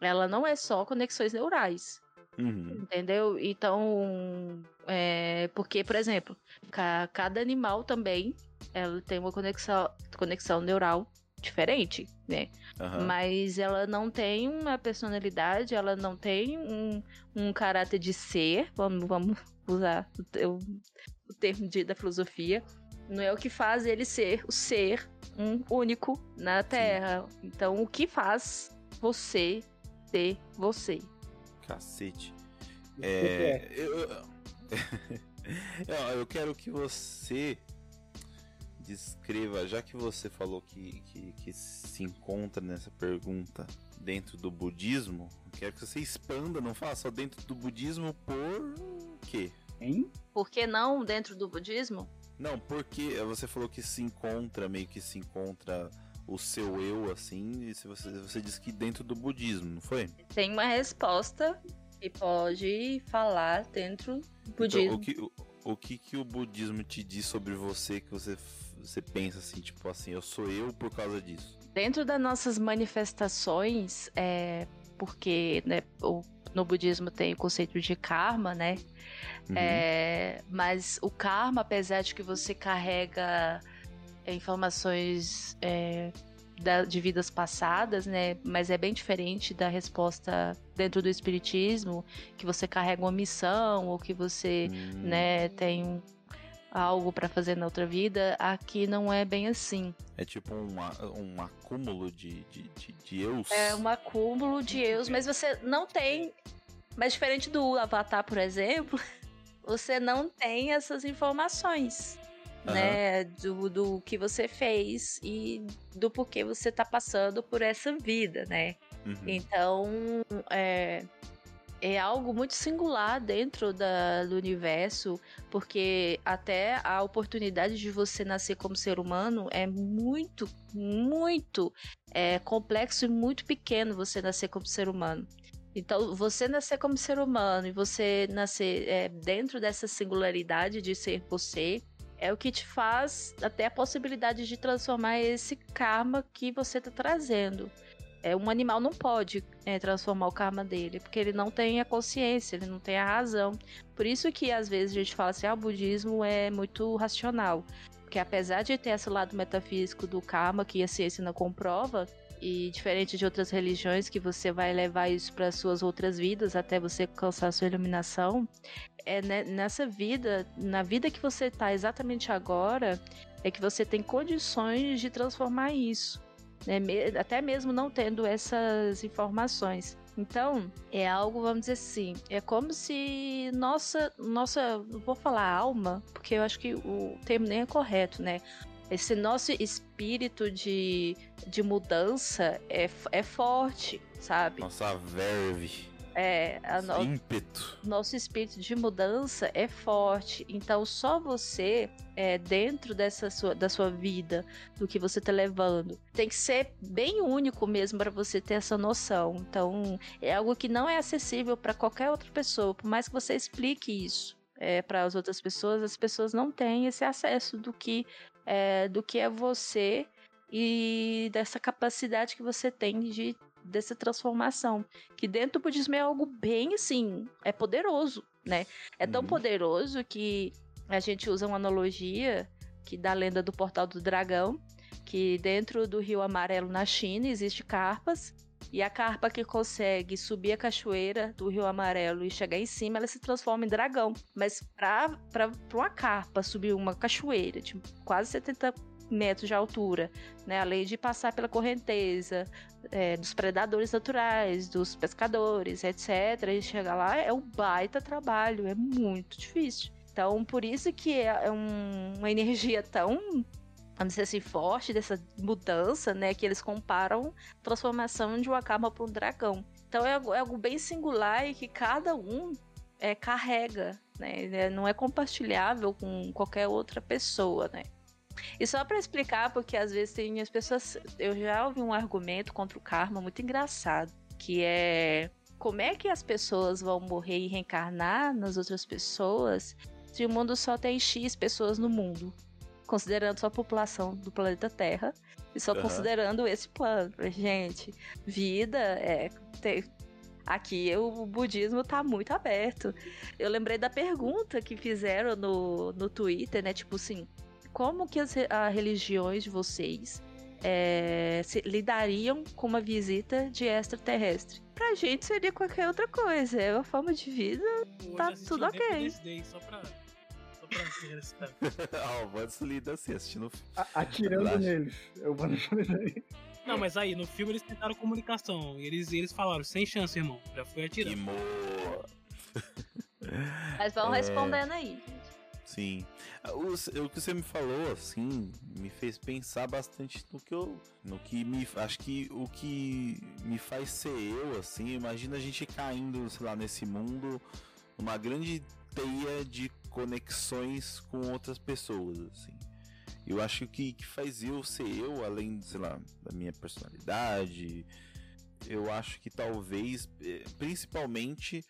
ela não é só conexões neurais. Uhum. Entendeu? Então, é, porque, por exemplo, ca, cada animal também ela tem uma conexão, conexão neural diferente, né? Uhum. Mas ela não tem uma personalidade, ela não tem um, um caráter de ser, vamos, vamos usar o, o termo de, da filosofia. Não é o que faz ele ser o ser um único na Terra. Sim. Então, o que faz você ser você? Cacete. É, eu, eu, eu quero que você descreva, já que você falou que, que, que, se encontra nessa pergunta dentro do budismo, quero que você expanda, não fala só dentro do budismo por quê? Hein? Por que não dentro do budismo? Não, porque você falou que se encontra, meio que se encontra o seu eu, assim, e se você, você disse que dentro do budismo, não foi? Tem uma resposta que pode falar dentro do budismo. Então, o, que, o, o que que o budismo te diz sobre você que você você pensa assim, tipo assim, eu sou eu por causa disso? Dentro das nossas manifestações, é porque né, o, no budismo tem o conceito de karma, né? Uhum. É, mas o karma, apesar de que você carrega informações é, da, de vidas passadas, né? Mas é bem diferente da resposta dentro do espiritismo, que você carrega uma missão ou que você, uhum. né, tem algo para fazer na outra vida, aqui não é bem assim. É tipo um, um acúmulo de, de, de, de eus? É um acúmulo de eus, mas você não tem. Mas diferente do Avatar, por exemplo, você não tem essas informações. Uhum. Né, do, do que você fez e do porquê você tá passando por essa vida, né? Uhum. Então, é, é algo muito singular dentro da, do universo, porque até a oportunidade de você nascer como ser humano é muito, muito é, complexo e muito pequeno você nascer como ser humano. Então, você nascer como ser humano e você nascer é, dentro dessa singularidade de ser você é o que te faz até a possibilidade de transformar esse karma que você está trazendo. É, um animal não pode é, transformar o karma dele, porque ele não tem a consciência, ele não tem a razão. Por isso que às vezes a gente fala assim, ah, o budismo é muito racional. Porque apesar de ter esse lado metafísico do karma, que a ciência não comprova, e diferente de outras religiões que você vai levar isso para suas outras vidas até você alcançar sua iluminação, é nessa vida, na vida que você está exatamente agora, é que você tem condições de transformar isso né? até mesmo não tendo essas informações. Então, é algo, vamos dizer assim, é como se nossa, nossa, vou falar alma, porque eu acho que o termo nem é correto, né? Esse nosso espírito de, de mudança é, é forte, sabe? Nossa verve. É, no... ímpeto. Nosso espírito de mudança é forte. Então, só você, é, dentro dessa sua, da sua vida, do que você tá levando, tem que ser bem único mesmo para você ter essa noção. Então, é algo que não é acessível para qualquer outra pessoa, por mais que você explique isso. É, para as outras pessoas, as pessoas não têm esse acesso do que é, do que é você e dessa capacidade que você tem de dessa transformação. Que dentro do budismo é algo bem assim, é poderoso, né? É tão uhum. poderoso que a gente usa uma analogia que da lenda do Portal do Dragão, que dentro do Rio Amarelo na China existe carpas e a carpa que consegue subir a cachoeira do Rio Amarelo e chegar em cima, ela se transforma em dragão. Mas para uma carpa subir uma cachoeira de quase 70 metros de altura, né? Além de passar pela correnteza é, dos predadores naturais, dos pescadores, etc. E chegar lá é um baita trabalho, é muito difícil. Então, por isso que é, é um, uma energia tão vamos dizer assim, forte dessa mudança, né? Que eles comparam a transformação de uma cama para um dragão. Então é algo, é algo, bem singular e que cada um é, carrega, né? Não é compartilhável com qualquer outra pessoa, né? E só para explicar, porque às vezes tem as pessoas. Eu já ouvi um argumento contra o karma muito engraçado, que é como é que as pessoas vão morrer e reencarnar nas outras pessoas se o mundo só tem X pessoas no mundo? considerando só a população do planeta Terra e só uhum. considerando esse plano. Gente, vida é. Tem, aqui o budismo tá muito aberto. Eu lembrei da pergunta que fizeram no, no Twitter, né? Tipo assim, como que as a religiões de vocês é, se, lidariam com uma visita de extraterrestre? Pra gente seria qualquer outra coisa. É uma forma de vida, tá tudo ok. Só pra ah, o Vans lida assim, assistindo. atirando neles. Eu vou Não, mas aí, no filme eles tentaram comunicação. E eles, eles falaram, sem chance, irmão. Já foi atirando. Mas vão é... respondendo aí, Sim. O, o, que você me falou, assim, me fez pensar bastante no que eu. No que me. Acho que o que me faz ser eu, assim, imagina a gente caindo, sei lá, nesse mundo, numa grande teia de conexões com outras pessoas, assim. Eu acho que que faz eu ser eu, além, sei lá, da minha personalidade, eu acho que talvez, eh, principalmente,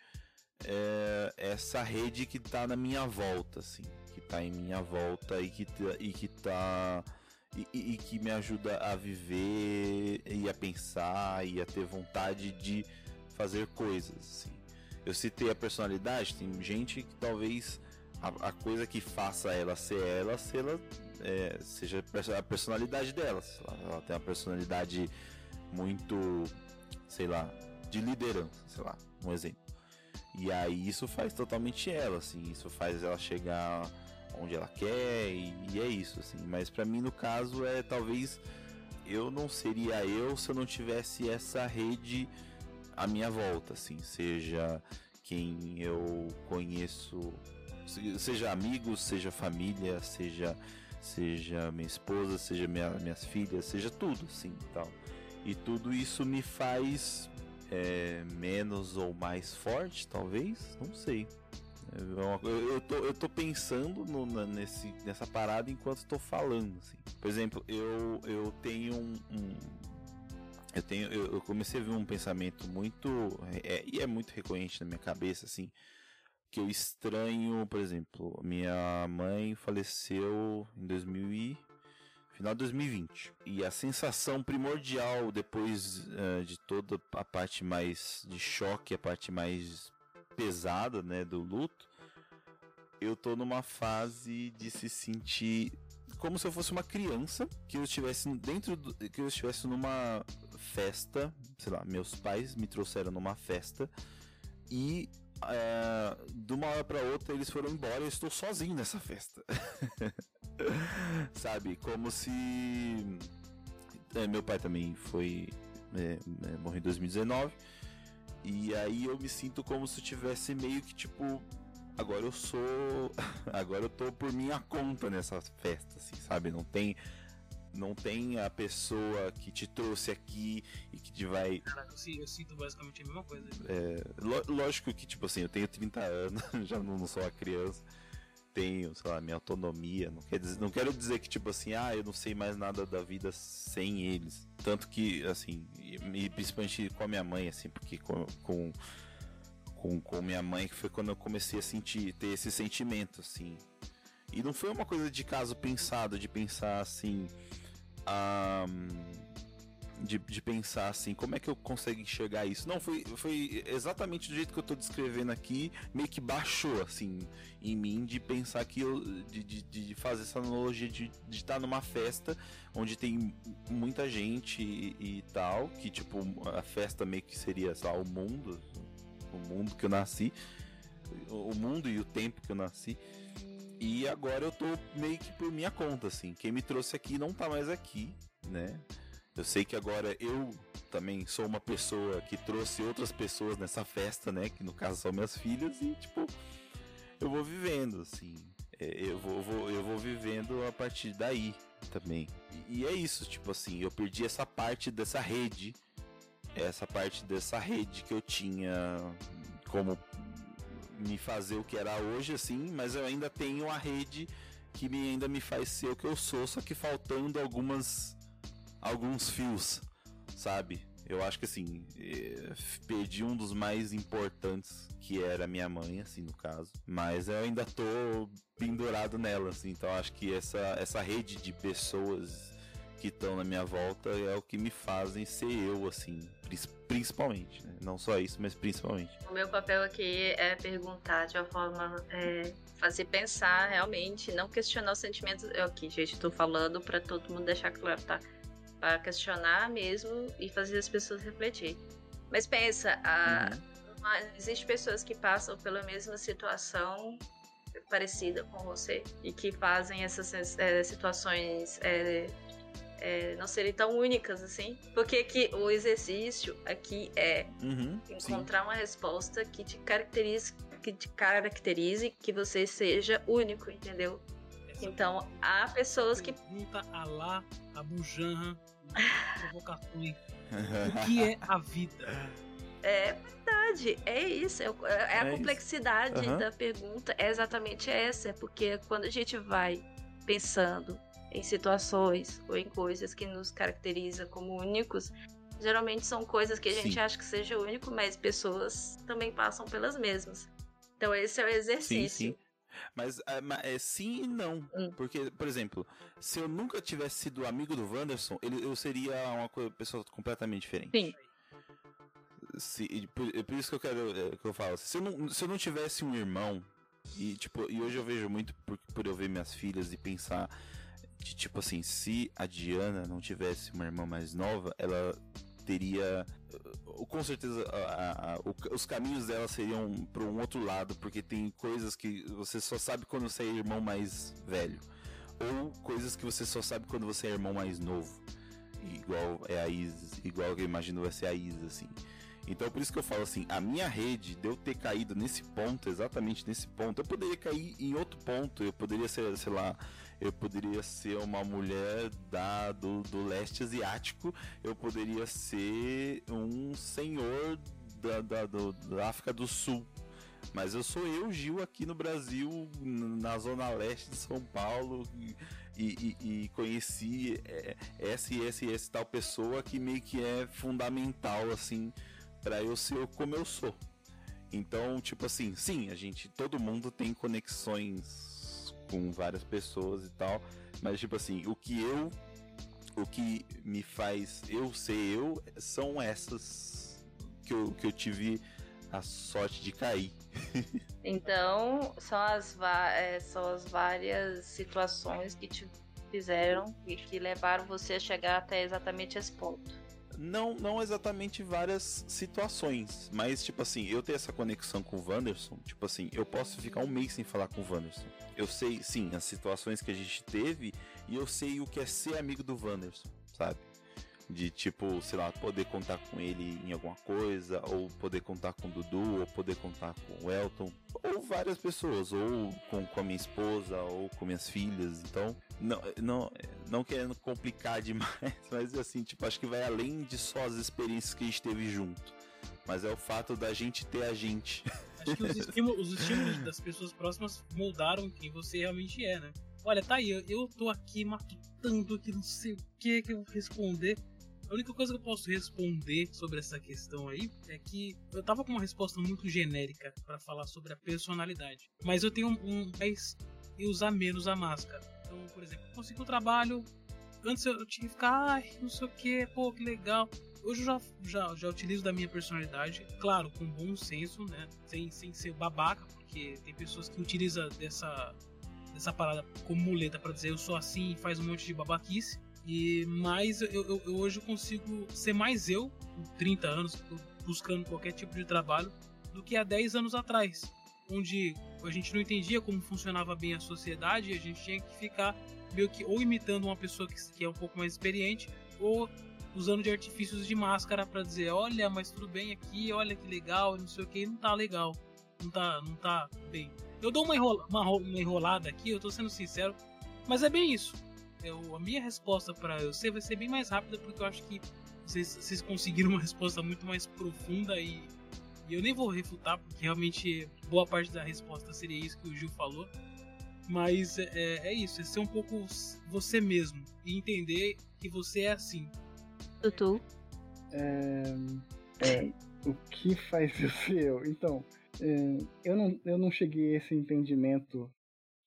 é, essa rede que tá na minha volta, assim, que tá em minha volta e que, e que tá. E, e, que me ajuda a viver e a pensar e a ter vontade de fazer coisas. Assim. Eu citei a personalidade, tem gente que talvez a, a coisa que faça ela ser ela, se ela é, seja a personalidade dela. Ela, ela tem uma personalidade muito, sei lá, de liderança, sei lá, um exemplo. E aí isso faz totalmente ela, assim, isso faz ela chegar onde ela quer e, e é isso, assim. Mas para mim no caso é talvez eu não seria eu se eu não tivesse essa rede à minha volta, assim, seja quem eu conheço seja amigos, seja família, seja seja minha esposa, seja minha, minhas filhas, seja tudo, assim, tal. E tudo isso me faz é, menos ou mais forte, talvez, não sei. Eu, eu, tô, eu tô pensando no, na, nesse, nessa parada enquanto estou falando, assim. Por exemplo, eu, eu tenho um, um eu tenho eu, comecei a ver um pensamento muito é, e é muito recorrente na minha cabeça assim que eu estranho, por exemplo, minha mãe faleceu em 2000 e final de 2020 e a sensação primordial depois uh, de toda a parte mais de choque, a parte mais pesada, né, do luto, eu tô numa fase de se sentir como se eu fosse uma criança que eu estivesse dentro do, que eu estivesse numa festa, sei lá, meus pais me trouxeram numa festa e é, de uma hora para outra eles foram embora eu estou sozinho nessa festa. Sabe? Como se. É, meu pai também foi. É, é morreu em 2019. E aí eu me sinto como se eu tivesse meio que tipo. Agora eu sou. Agora eu tô por minha conta nessa festa, assim, sabe? Não tem não tem a pessoa que te trouxe aqui e que te vai. Caraca, eu sinto basicamente a mesma coisa. É, lógico que, tipo assim, eu tenho 30 anos, já não sou uma criança, tenho, sei lá, minha autonomia. Não, quer dizer, não quero dizer que, tipo assim, ah, eu não sei mais nada da vida sem eles. Tanto que, assim, e principalmente com a minha mãe, assim, porque com, com, com, com minha mãe, que foi quando eu comecei a sentir, ter esse sentimento, assim. E não foi uma coisa de caso pensado, de pensar assim um, de, de, pensar assim, como é que eu consigo enxergar isso? Não, foi, foi exatamente do jeito que eu tô descrevendo aqui, meio que baixou assim em mim de pensar que eu. de, de, de fazer essa analogia de, estar numa festa onde tem muita gente e, e, tal, que tipo, a festa meio que seria, sei lá, o mundo, o mundo que eu nasci, o mundo e o tempo que eu nasci. E agora eu tô meio que por minha conta, assim. Quem me trouxe aqui não tá mais aqui, né? Eu sei que agora eu também sou uma pessoa que trouxe outras pessoas nessa festa, né? Que no caso são minhas filhas, e tipo, eu vou vivendo, assim. É, eu vou, vou, eu vou vivendo a partir daí também. E, e é isso, tipo assim, eu perdi essa parte dessa rede, essa parte dessa rede que eu tinha como me fazer o que era hoje, assim, mas eu ainda tenho a rede que me, ainda me faz ser o que eu sou, só que faltando algumas alguns fios, sabe? Eu acho que assim, eh, perdi um dos mais importantes, que era minha mãe, assim, no caso. Mas eu ainda tô pendurado nela, assim. Então acho que essa, essa rede de pessoas que estão na minha volta é o que me fazem ser eu, assim, principalmente, né? Não só isso, mas principalmente. O meu papel aqui é perguntar de uma forma. É, fazer pensar realmente, não questionar os sentimentos. Eu aqui, gente, tô falando para todo mundo deixar claro, tá? Para questionar mesmo e fazer as pessoas refletir. Mas pensa, a, uhum. existe pessoas que passam pela mesma situação parecida com você e que fazem essas é, situações é, é, não serem tão únicas assim. Porque que o exercício aqui é uhum, encontrar sim. uma resposta que te caracterize, que te caracterize, que você seja único, entendeu? Então, há pessoas que. Pergunta a lá, a bujanra, provocações. o que é a vida? É verdade, é isso. É, é a é complexidade uhum. da pergunta é exatamente essa. É porque quando a gente vai pensando em situações ou em coisas que nos caracteriza como únicos, geralmente são coisas que a gente Sim. acha que seja único, mas pessoas também passam pelas mesmas. Então esse é o exercício. Sim, sim. Mas é, é, sim e não. Hum. Porque, por exemplo, se eu nunca tivesse sido amigo do Wanderson, ele, eu seria uma pessoa completamente diferente. Sim. Se, por, é por, isso que eu quero é, que eu falo. Se eu, não, se eu não tivesse um irmão, e tipo, e hoje eu vejo muito por, por eu ver minhas filhas e pensar de tipo assim, se a Diana não tivesse uma irmã mais nova, ela teria com certeza a, a, os caminhos dela seriam para um outro lado, porque tem coisas que você só sabe quando você é irmão mais velho, ou coisas que você só sabe quando você é irmão mais novo, igual é a Isis, igual eu imagino vai ser a Isis assim. Então por isso que eu falo assim, a minha rede de eu ter caído nesse ponto, exatamente nesse ponto, eu poderia cair em outro ponto, eu poderia ser, sei lá, eu poderia ser uma mulher da, do, do leste asiático, eu poderia ser um senhor da, da, do, da África do Sul. Mas eu sou eu, Gil, aqui no Brasil, na zona leste de São Paulo, e, e, e conheci é, essa e essa e essa tal pessoa que meio que é fundamental, assim, para eu ser como eu sou. Então, tipo assim, sim, a gente, todo mundo tem conexões com várias pessoas e tal. Mas, tipo assim, o que eu. O que me faz eu ser eu são essas que eu, que eu tive a sorte de cair. então, são as, é, são as várias situações que te fizeram e que levaram você a chegar até exatamente esse ponto. Não, não exatamente várias situações, mas tipo assim, eu tenho essa conexão com o Wanderson, tipo assim, eu posso ficar um mês sem falar com o Wanderson. Eu sei, sim, as situações que a gente teve e eu sei o que é ser amigo do Wanderson, sabe? De tipo, sei lá, poder contar com ele em alguma coisa, ou poder contar com o Dudu, ou poder contar com o Elton, ou várias pessoas, ou com, com a minha esposa, ou com minhas filhas. Então, não, não, não querendo complicar demais, mas assim, tipo, acho que vai além de só as experiências que a gente teve junto. Mas é o fato da gente ter a gente. Acho que os estímulos, os estímulos das pessoas próximas moldaram quem você realmente é, né? Olha, tá aí, eu, eu tô aqui matutando que não sei o que que eu vou responder. A única coisa que eu posso responder sobre essa questão aí é que eu tava com uma resposta muito genérica para falar sobre a personalidade. Mas eu tenho um, mais e usar menos a máscara. Então, por exemplo, consigo um trabalho, antes eu tinha que ficar, ai, não sei o que, pô, que legal. Hoje eu já, já, já utilizo da minha personalidade, claro, com bom senso, né? Sem, sem ser babaca, porque tem pessoas que utilizam dessa, dessa parada como muleta para dizer eu sou assim e faz um monte de babaquice. E mais eu, eu, eu hoje consigo ser mais eu, com 30 anos, buscando qualquer tipo de trabalho, do que há 10 anos atrás, onde a gente não entendia como funcionava bem a sociedade e a gente tinha que ficar meio que ou imitando uma pessoa que, que é um pouco mais experiente ou usando de artifícios de máscara para dizer, olha, mas tudo bem aqui, olha que legal, não sei o que, não tá legal, não tá, não tá bem. Eu dou uma, enrola, uma, uma enrolada aqui, eu tô sendo sincero, mas é bem isso. Eu, a minha resposta para você vai ser bem mais rápida porque eu acho que vocês, vocês conseguiram uma resposta muito mais profunda e, e eu nem vou refutar porque realmente boa parte da resposta seria isso que o Gil falou. Mas é, é isso, é ser um pouco você mesmo e entender que você é assim. Tutu. É, é, o que faz eu ser eu? Então, é, eu, não, eu não cheguei a esse entendimento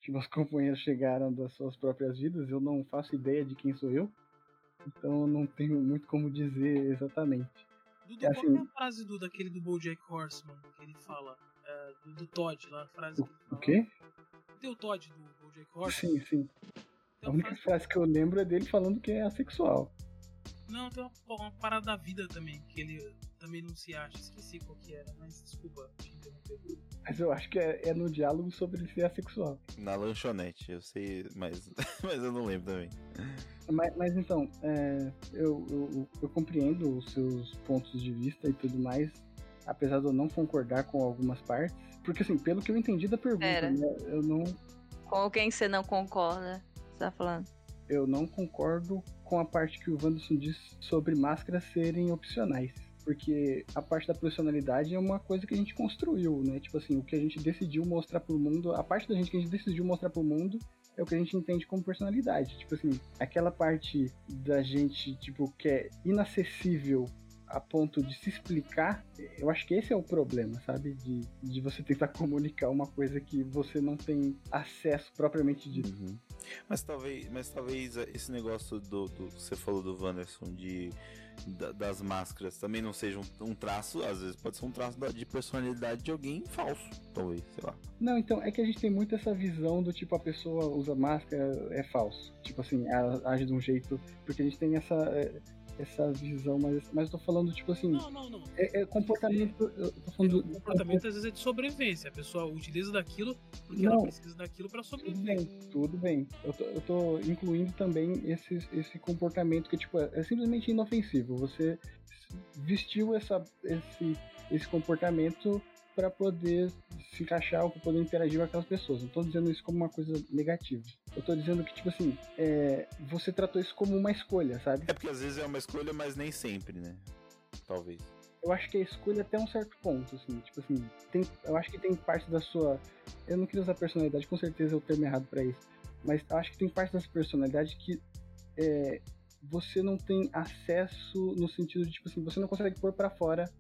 que meus companheiros chegaram das suas próprias vidas, eu não faço ideia de quem sou eu, então não tenho muito como dizer exatamente. Dudu, é assim, qual é a frase do, daquele do Bojack Horseman que ele fala? É, do, do, Todd lá, a frase o, que. O quê? Tem o Todd do Bojack Horseman? Sim, sim. a única frase... frase que eu lembro é dele falando que é assexual. Não, tem uma, uma, parada da vida também, que ele também não se acha. Esqueci qual que era, mas desculpa te interromper. Mas eu acho que é, é no diálogo sobre ele ser assexual. Na lanchonete, eu sei, mas, mas eu não lembro também. Mas, mas então, é, eu, eu, eu compreendo os seus pontos de vista e tudo mais, apesar de eu não concordar com algumas partes. Porque, assim, pelo que eu entendi da pergunta, né, eu não. Com quem você não concorda? Você tá falando? Eu não concordo com a parte que o Wanderson disse sobre máscaras serem opcionais. Porque a parte da profissionalidade é uma coisa que a gente construiu, né? Tipo assim, o que a gente decidiu mostrar pro mundo, a parte da gente que a gente decidiu mostrar pro mundo é o que a gente entende como personalidade. Tipo assim, aquela parte da gente, tipo, que é inacessível a ponto de se explicar, eu acho que esse é o problema, sabe? De, de você tentar comunicar uma coisa que você não tem acesso propriamente dito. Uhum. Mas talvez, mas talvez esse negócio do, do você falou do Wanderson de da, das máscaras também não seja um, um, traço, às vezes pode ser um traço de personalidade de alguém falso, talvez, sei lá. Não, então é que a gente tem muito essa visão do tipo a pessoa usa máscara é falso, tipo assim, ela age de um jeito porque a gente tem essa é, essa visão, mas, mas eu tô falando, tipo assim. Não, não, não. É, é comportamento. Eu tô falando. É, comportamento às vezes é de sobrevivência. A pessoa utiliza daquilo porque não, ela precisa daquilo para sobreviver. Tudo bem, tudo bem. Eu tô, eu tô incluindo também esse, esse comportamento que, tipo, é, é simplesmente inofensivo. Você vestiu essa, esse, esse comportamento para poder se encaixar ou para poder interagir com aquelas pessoas. Não tô dizendo isso como uma coisa negativa. Eu tô dizendo que, tipo assim, é, você tratou isso como uma escolha, sabe? É porque às vezes é uma escolha, mas nem sempre, né? Talvez. Eu acho que a escolha até um certo ponto, assim, tipo assim, tem, eu acho que tem parte da sua. Eu não queria usar personalidade, com certeza é o termo errado para isso. Mas eu acho que tem parte da sua personalidade que é, você não tem acesso no sentido de, tipo assim, você não consegue pôr para fora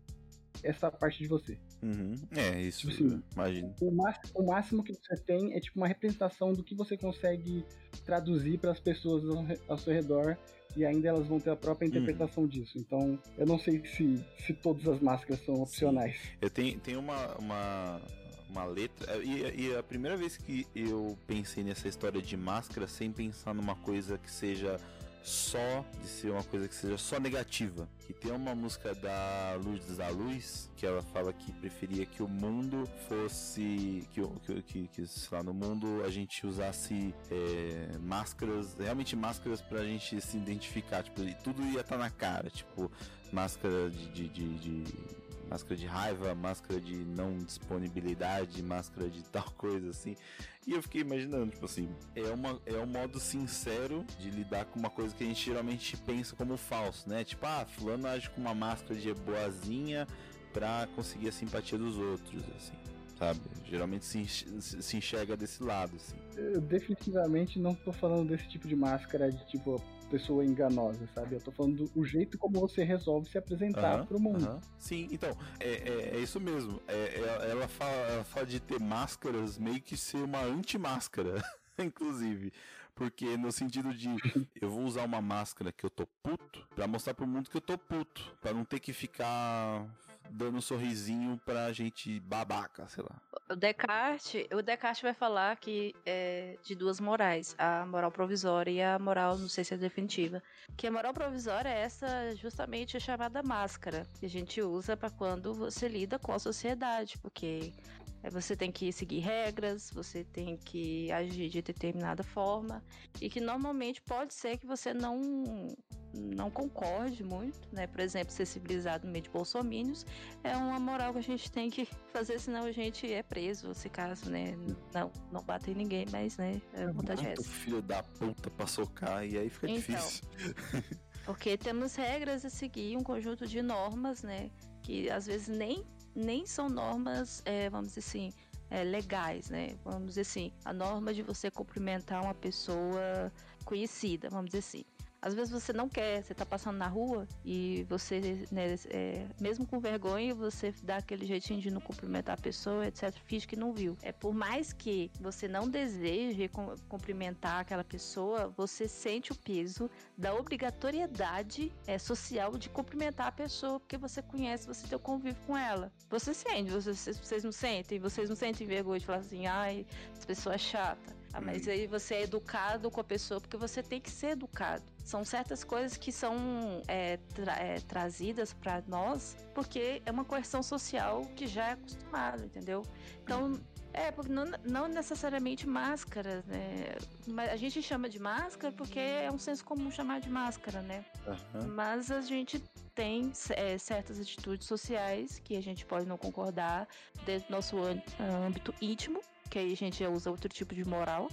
essa parte de você. Uhum. É, isso, imagino. O máximo, o máximo que você tem é tipo uma representação do que você consegue traduzir para as pessoas ao, ao seu redor e ainda elas vão ter a própria interpretação uhum. disso. Então, eu não sei se, se todas as máscaras são opcionais. Sim. Eu tenho, tenho uma, uma, uma letra, e, e, a primeira vez que eu pensei nessa história de máscara sem pensar numa coisa que seja só de ser uma coisa que seja só negativa. Que tem uma música da Luz da Luz que ela fala que preferia que o mundo fosse que que, que, que sei lá, no mundo a gente usasse é, máscaras, realmente máscaras pra gente se identificar, tipo, e tudo ia estar tá na cara, tipo, máscara de, de, de, de máscara de raiva, máscara de não disponibilidade, máscara de tal coisa assim. E eu fiquei imaginando, tipo assim, é, uma, é um modo sincero de lidar com uma coisa que a gente geralmente pensa como falso, né? Tipo, ah, fulano age com uma máscara de boazinha pra conseguir a simpatia dos outros, assim. Sabe? Geralmente se, enxerga desse lado, assim. Eu definitivamente não tô falando desse tipo de máscara de tipo, pessoa enganosa, sabe? Eu tô falando do jeito como você resolve se apresentar uhum, pro mundo. Uhum. Sim, então, é, é, é isso mesmo. É, é, ela, fala, ela fala de ter máscaras meio que ser uma anti-máscara, inclusive. Porque no sentido de eu vou usar uma máscara que eu tô puto pra mostrar pro mundo que eu tô puto. Pra não ter que ficar dando um sorrisinho pra gente babaca, sei lá. O Descartes, o Descartes vai falar que é de duas morais, a moral provisória e a moral, não sei se é definitiva. Que a moral provisória é essa justamente a chamada máscara, que a gente usa para quando você lida com a sociedade, porque você tem que seguir regras, você tem que agir de determinada forma e que normalmente pode ser que você não não concorde muito, né? Por exemplo, ser civilizado no meio de bolsomínios é uma moral que a gente tem que fazer, senão a gente é preso, se caso, né? Não, não bater em ninguém, mas, né? É vontade é essa. filho da puta pra socar e aí fica Então. difícil. Porque temos regras a seguir, um conjunto de normas, né? Que às vezes nem, nem são normas, é, vamos dizer assim, é, legais, né? Vamos dizer assim, a norma de você cumprimentar uma pessoa conhecida, vamos dizer assim. Às vezes você não quer, você tá passando na rua e você, né, é, mesmo com vergonha, você dá aquele jeitinho de não cumprimentar a pessoa, etc. Finge que não viu. É por mais que você não deseje cum- cumprimentar aquela pessoa, você sente o peso da obrigatoriedade é, social de cumprimentar a pessoa porque você conhece, você tem o convívio com ela. Você sente, vocês, vocês não sentem? Vocês não sentem vergonha de falar assim, ai, essa pessoa é chata. Ah, mas aí você é educado com a pessoa porque você tem que ser educado. São certas coisas que são é, tra- é, trazidas para nós porque é uma coerção social que já é acostumado, entendeu? Então, é, porque não, não necessariamente máscara, né? Mas a gente chama de máscara porque é um senso comum chamar de máscara, né? Aham. Mas a gente tem é, certas atitudes sociais que a gente pode não concordar dentro do nosso âmbito íntimo, que aí a gente já usa outro tipo de moral.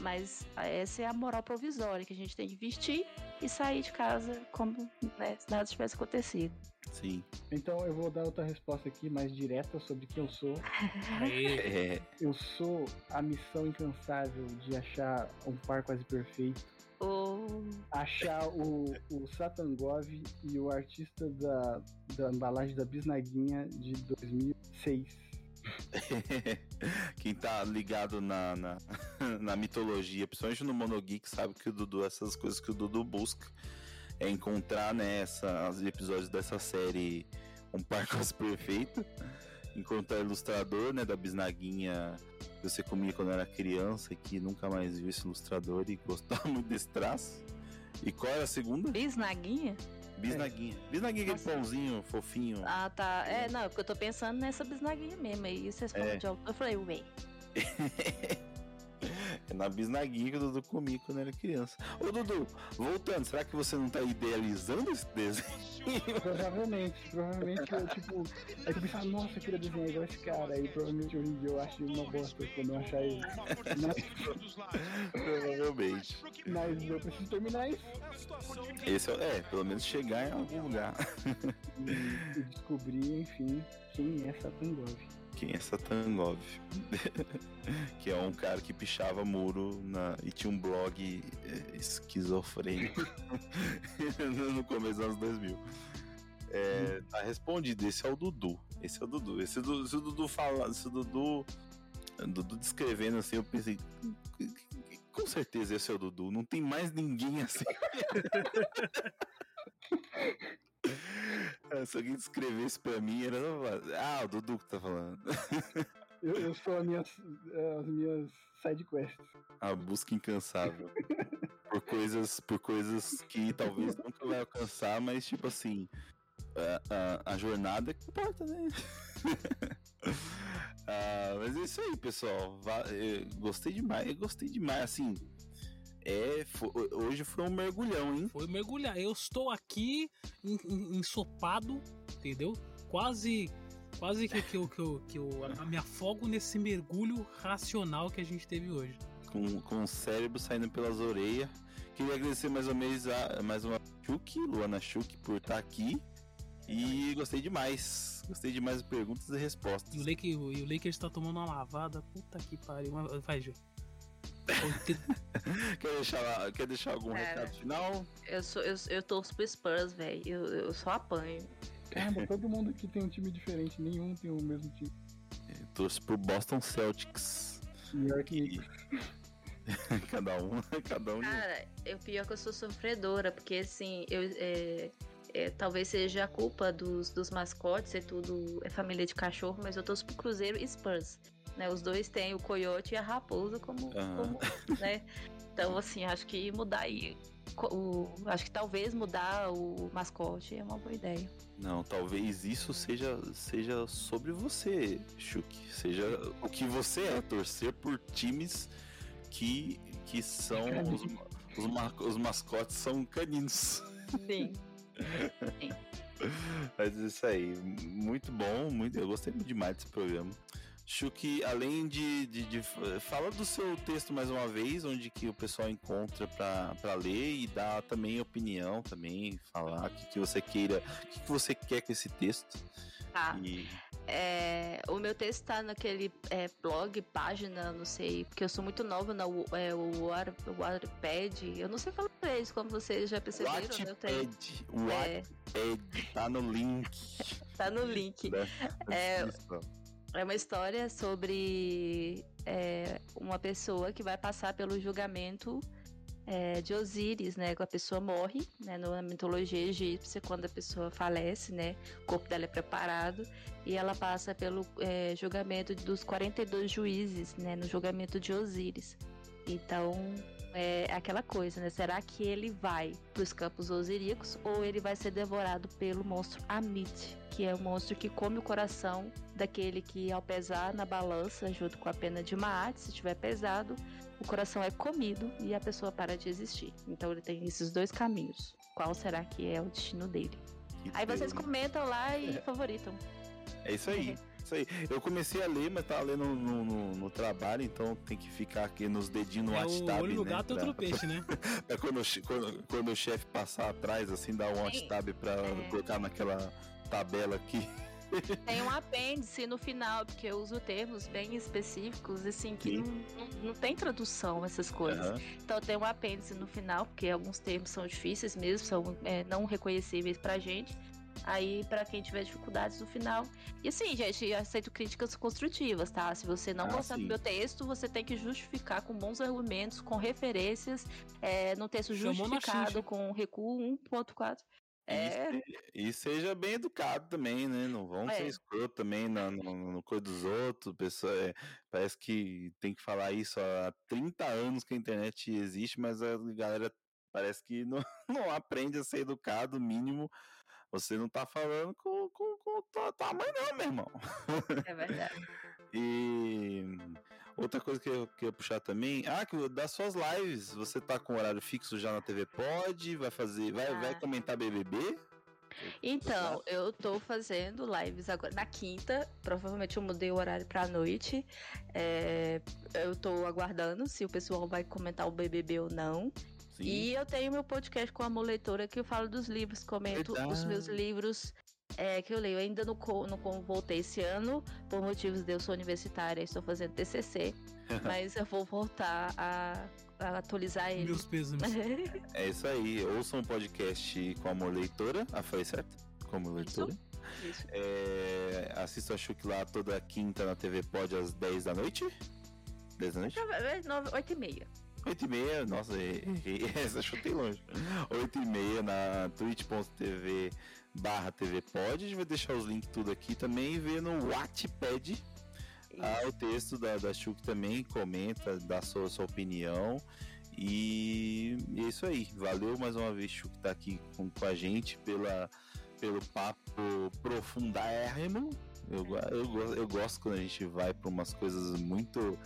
Mas essa é a moral provisória, que a gente tem que vestir e sair de casa como né, se nada tivesse acontecido. Sim. Então eu vou dar outra resposta aqui mais direta sobre quem eu sou. É, Eu sou a missão incansável de achar um par quase perfeito. Ou Achar o, o Satangov e o artista da, da embalagem da Bisnaguinha de 2006. Quem tá ligado na, na, na mitologia, principalmente no Monogeek, sabe que o Dudu, essas coisas que o Dudu busca é encontrar né, os episódios dessa série Um Par Quase Perfeito, encontrar ilustrador né, da bisnaguinha que você comia quando era criança e que nunca mais viu esse ilustrador e gostava muito desse traço. E qual era a segunda? bisnaguinha? Bisnaguinha. Bisnaguinha, aquele pãozinho fofinho. Ah, tá. É, não, porque eu tô pensando nessa bisnaguinha mesmo. Aí vocês falam É. de autor. Eu falei, ué. É na bisnaguinha que o Dudu comia quando era criança. Ô Dudu, voltando, será que você não tá idealizando esse desenho? Provavelmente, provavelmente eu, tipo, aí tu pensa, nossa, eu queria desenhar igual esse cara. Aí provavelmente hoje em dia eu acho uma bosta quando eu achar ele. Provavelmente. mas eu preciso terminar isso Esse é, é, pelo menos chegar em algum lugar. e, e descobrir, enfim, quem é Satangov. Quem é Satangov? que é um cara que pichava muro na, e tinha um blog é, esquizofrênico no começo dos anos 2000. É, tá respondido, esse é o Dudu. Esse é o Dudu. Esse, Du- se o Dudu fala, se o Dudu, Dudu descrevendo assim, eu pensei, com certeza esse é o Dudu. Não tem mais ninguém assim. Se alguém descrevesse pra mim, era. Ah, o Dudu que tá falando. Eu, eu sou as minhas, as minhas sidequests. A busca incansável. por coisas, por coisas que talvez nunca vai alcançar, mas tipo assim, a, a, a jornada é que importa, né? Ah, mas é isso aí, pessoal. Eh, gostei demais, gostei demais, assim. É, fo- hoje foi um mergulhão, hein? foi mergulhar. Eu estou aqui en- en- ensopado, entendeu? Quase. Quase que, que, eu, que, eu, que eu me afogo nesse mergulho racional que a gente teve hoje. Com, com o cérebro saindo pelas orelhas. Queria agradecer mais uma vez a mais uma Chuck, Luana Chuck, por estar aqui. E gostei demais. Gostei demais das perguntas e respostas. E o Lakers, e o Lakers tá tomando uma lavada. Puta que pariu. Vai, Ju. Quer deixar, quer deixar algum Cara. recado final? Eu, sou, eu, eu torço pro Spurs, velho. Eu, eu só apanho. Caramba, todo mundo aqui tem um time diferente, nenhum tem o mesmo time. Eu torço pro Boston Celtics. New York E, cada um, cada um. Cara, eu pior que eu sou sofredora, porque assim, eu. É, é, talvez seja a culpa dos, dos mascotes, é tudo é família de cachorro, mas eu torço pro Cruzeiro e Spurs. Né? Os dois têm o coiote e a raposa como, Aham. como né? Então, assim, acho que mudar aí. O, acho que talvez mudar o mascote é uma boa ideia. Não, talvez isso seja, seja sobre você, Chuck. Seja o que você é, torcer por times que, que são. Os, os, ma- os mascotes são caninos. Sim. Mas isso aí, muito bom, muito, eu gostei muito demais desse programa. Chuck, além de, de, de- Fala do seu texto mais uma vez, onde que o pessoal encontra pra pra ler e dar também opinião, também, falar o que, que você queira, o que, que você quer com esse texto. Tá. E É, o meu texto tá naquele é, blog, página, não sei, porque eu sou muito nova na Wa- é, o War- o Wattpad. Eu não sei falar inglês, como vocês já perceberam. né? Eu tenho- Wattpad, é, Wattpad, tá no link. tá no link. da É, descrição. É uma história sobre é, uma pessoa que vai passar pelo julgamento é, de Osíris, né? Quando a pessoa morre, né? Na mitologia egípcia, quando a pessoa falece, né? O corpo dela é preparado e ela passa pelo é, julgamento dos 42 juízes, né? No julgamento de Osíris. Então, é aquela coisa, né? Será que ele vai para os campos osiríacos ou ele vai ser devorado pelo monstro Amit, que é o monstro que come o coração daquele que, ao pesar na balança, junto com a pena de Maat, se estiver pesado, o coração é comido e a pessoa para de existir. Então ele tem esses dois caminhos. Qual será que é o destino dele? Que Aí vocês comentam lá e favoritam. É isso aí. Isso aí. Eu comecei a ler, mas tava lendo no, no- no trabalho, então tem que ficar aqui nos dedinhos no É WhatsApp. o olho no né, gato pra- outro peixe, né? pra quando, quando, quando o chefe passar atrás, assim, dar um WhatsApp pra É. colocar naquela tabela aqui. Tem um apêndice no final, porque eu uso termos bem específicos, assim, que Sim. não, não, não tem tradução essas coisas. Aham. Então tem um apêndice no final, porque alguns termos são difíceis mesmo, são é, não reconhecíveis pra gente. Aí, pra quem tiver dificuldades no final. E assim, gente, eu aceito críticas construtivas, tá? Se você não Ah, gostar sim. do meu texto, você tem que justificar com bons argumentos, com referências, é, no texto Chamou na justificado com recuo 1.4. É, E, e seja bem educado também, né? Não vão É. ser escroto também no, no, no coisa dos outros. Pessoa, é, parece que tem que falar isso há 30 anos que a internet existe, mas a galera parece que não, não aprende a ser educado, mínimo. Você não tá falando com, com, com tua, tua mãe, não, meu irmão. é verdade. E outra coisa que eu queria puxar também, ah, que das suas lives, você tá com horário fixo já na TV Pod, vai fazer, vai, vai Ah. comentar BBB? Então, eu tô fazendo lives agora na quinta. Provavelmente eu mudei o horário pra noite. É, eu tô aguardando se o pessoal vai comentar o BBB ou não. Sim. E eu tenho meu podcast com a Moleitora que eu falo dos livros, comento os meus livros é, que eu leio. Ainda não, não voltei esse ano, por motivos de eu sou universitária e estou fazendo TCC. mas eu vou voltar a, a atualizar ele. Meus pesos. É isso aí, ouçam um podcast com a Amor Leitora. Ah, foi certo? Com a Amor Leitora. Isso. É, assista a Chuck lá toda quinta na TV Pod às 10 da noite. 10 da noite? Nove- Oito e meia. 8 e meia, nossa, essa chutei longe. 8 e meia na twitch.tv barra TV Pod. A gente vai deixar os links tudo aqui também e ver no Wattpad ah, o texto da, da Chuck também, comenta, dá sua, sua opinião. E, é isso aí. Valeu mais uma vez, Chuck, tá aqui com, com a gente pela, pelo papo profundérrimo. Eu, eu, eu gosto quando a gente vai para umas coisas muito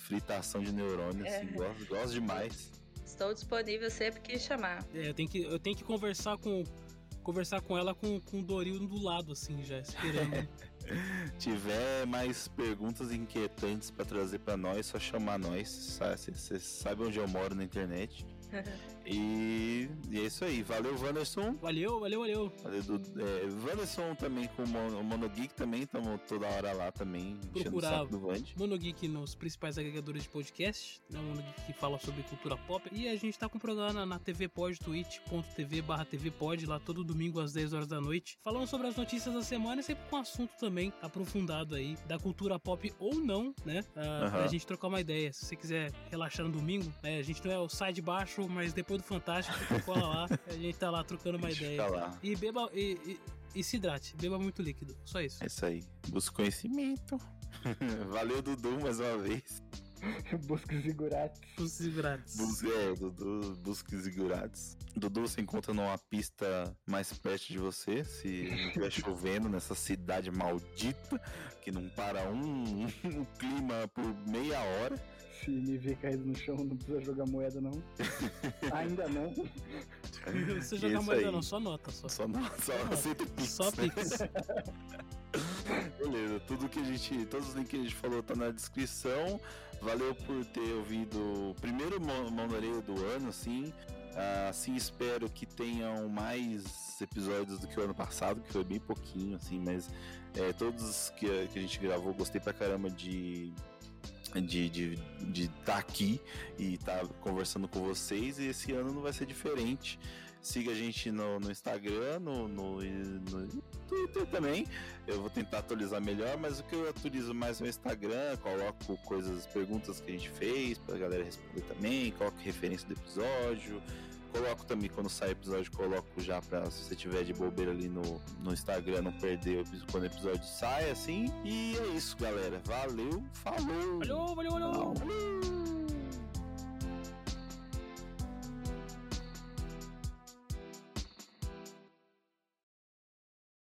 fritação de neurônio, assim, É. gosto, gosto demais. Estou disponível sempre que chamar. É, eu tenho que, eu tenho que conversar com conversar com ela com, com o Doril do lado, assim, já esperando. Tiver mais perguntas inquietantes para trazer para nós, só chamar nós. Você sabe onde eu moro na internet. E, e é isso aí. Valeu, Wanderson. Valeu, valeu, valeu. Valeu, do, é, Wanderson também com o Mono, Monogeek também. Estamos toda hora lá também. o Procurar. Monogeek nos principais agregadores de podcast, né? O Monogeek que fala sobre cultura pop. E a gente tá com um programa na, na TV Pod, twitch.tv barra TV Pod, lá todo domingo às 10 horas da noite, falando sobre as notícias da semana e sempre com assunto também aprofundado aí da cultura pop ou não, né? Ah, Pra gente trocar uma ideia. Se você quiser relaxar no domingo, né? A gente não é o sai de baixo, mas depois do Fantástico, cola lá, a gente tá lá trocando uma ideia. lá. E beba. E, e, e se hidrate, beba muito líquido. Só isso. É isso aí. Busca conhecimento. Valeu, Dudu, mais uma vez. Busca zigurates. Os hidrates. Busca, é, Dudu, busca zigurates. Dudu você encontra numa pista mais perto de você, se não estiver chovendo nessa cidade maldita, que não para um, um clima por meia hora. Se me ver caído no chão, não precisa jogar moeda, não. Ainda não. Você jogar Isso moeda aí. não, só nota só. Só, não, só aceita Pix. Só né? Pix. Beleza, tudo que a gente. Todos os links que a gente falou tá na descrição. Valeu por ter ouvido o primeiro Mo- Monoreio do ano, assim. Ah, assim, espero que tenham mais episódios do que o ano passado, que foi bem pouquinho, assim, mas é, todos que, que a gente gravou, gostei pra caramba de de de de estar aqui e estar conversando com vocês e esse ano não vai ser diferente. Siga a gente no, no Instagram, no, no, no Twitter também. Eu vou tentar atualizar melhor, mas o que eu atualizo mais é o Instagram, coloco coisas, perguntas que a gente fez pra galera responder também, coloco referência do episódio. Coloco também quando sai episódio, coloco já pra se você tiver de bobeira ali no, no Instagram não perder quando o episódio sai, assim. E é isso, galera. Valeu, falou! Valeu, valeu, valeu. Tchau.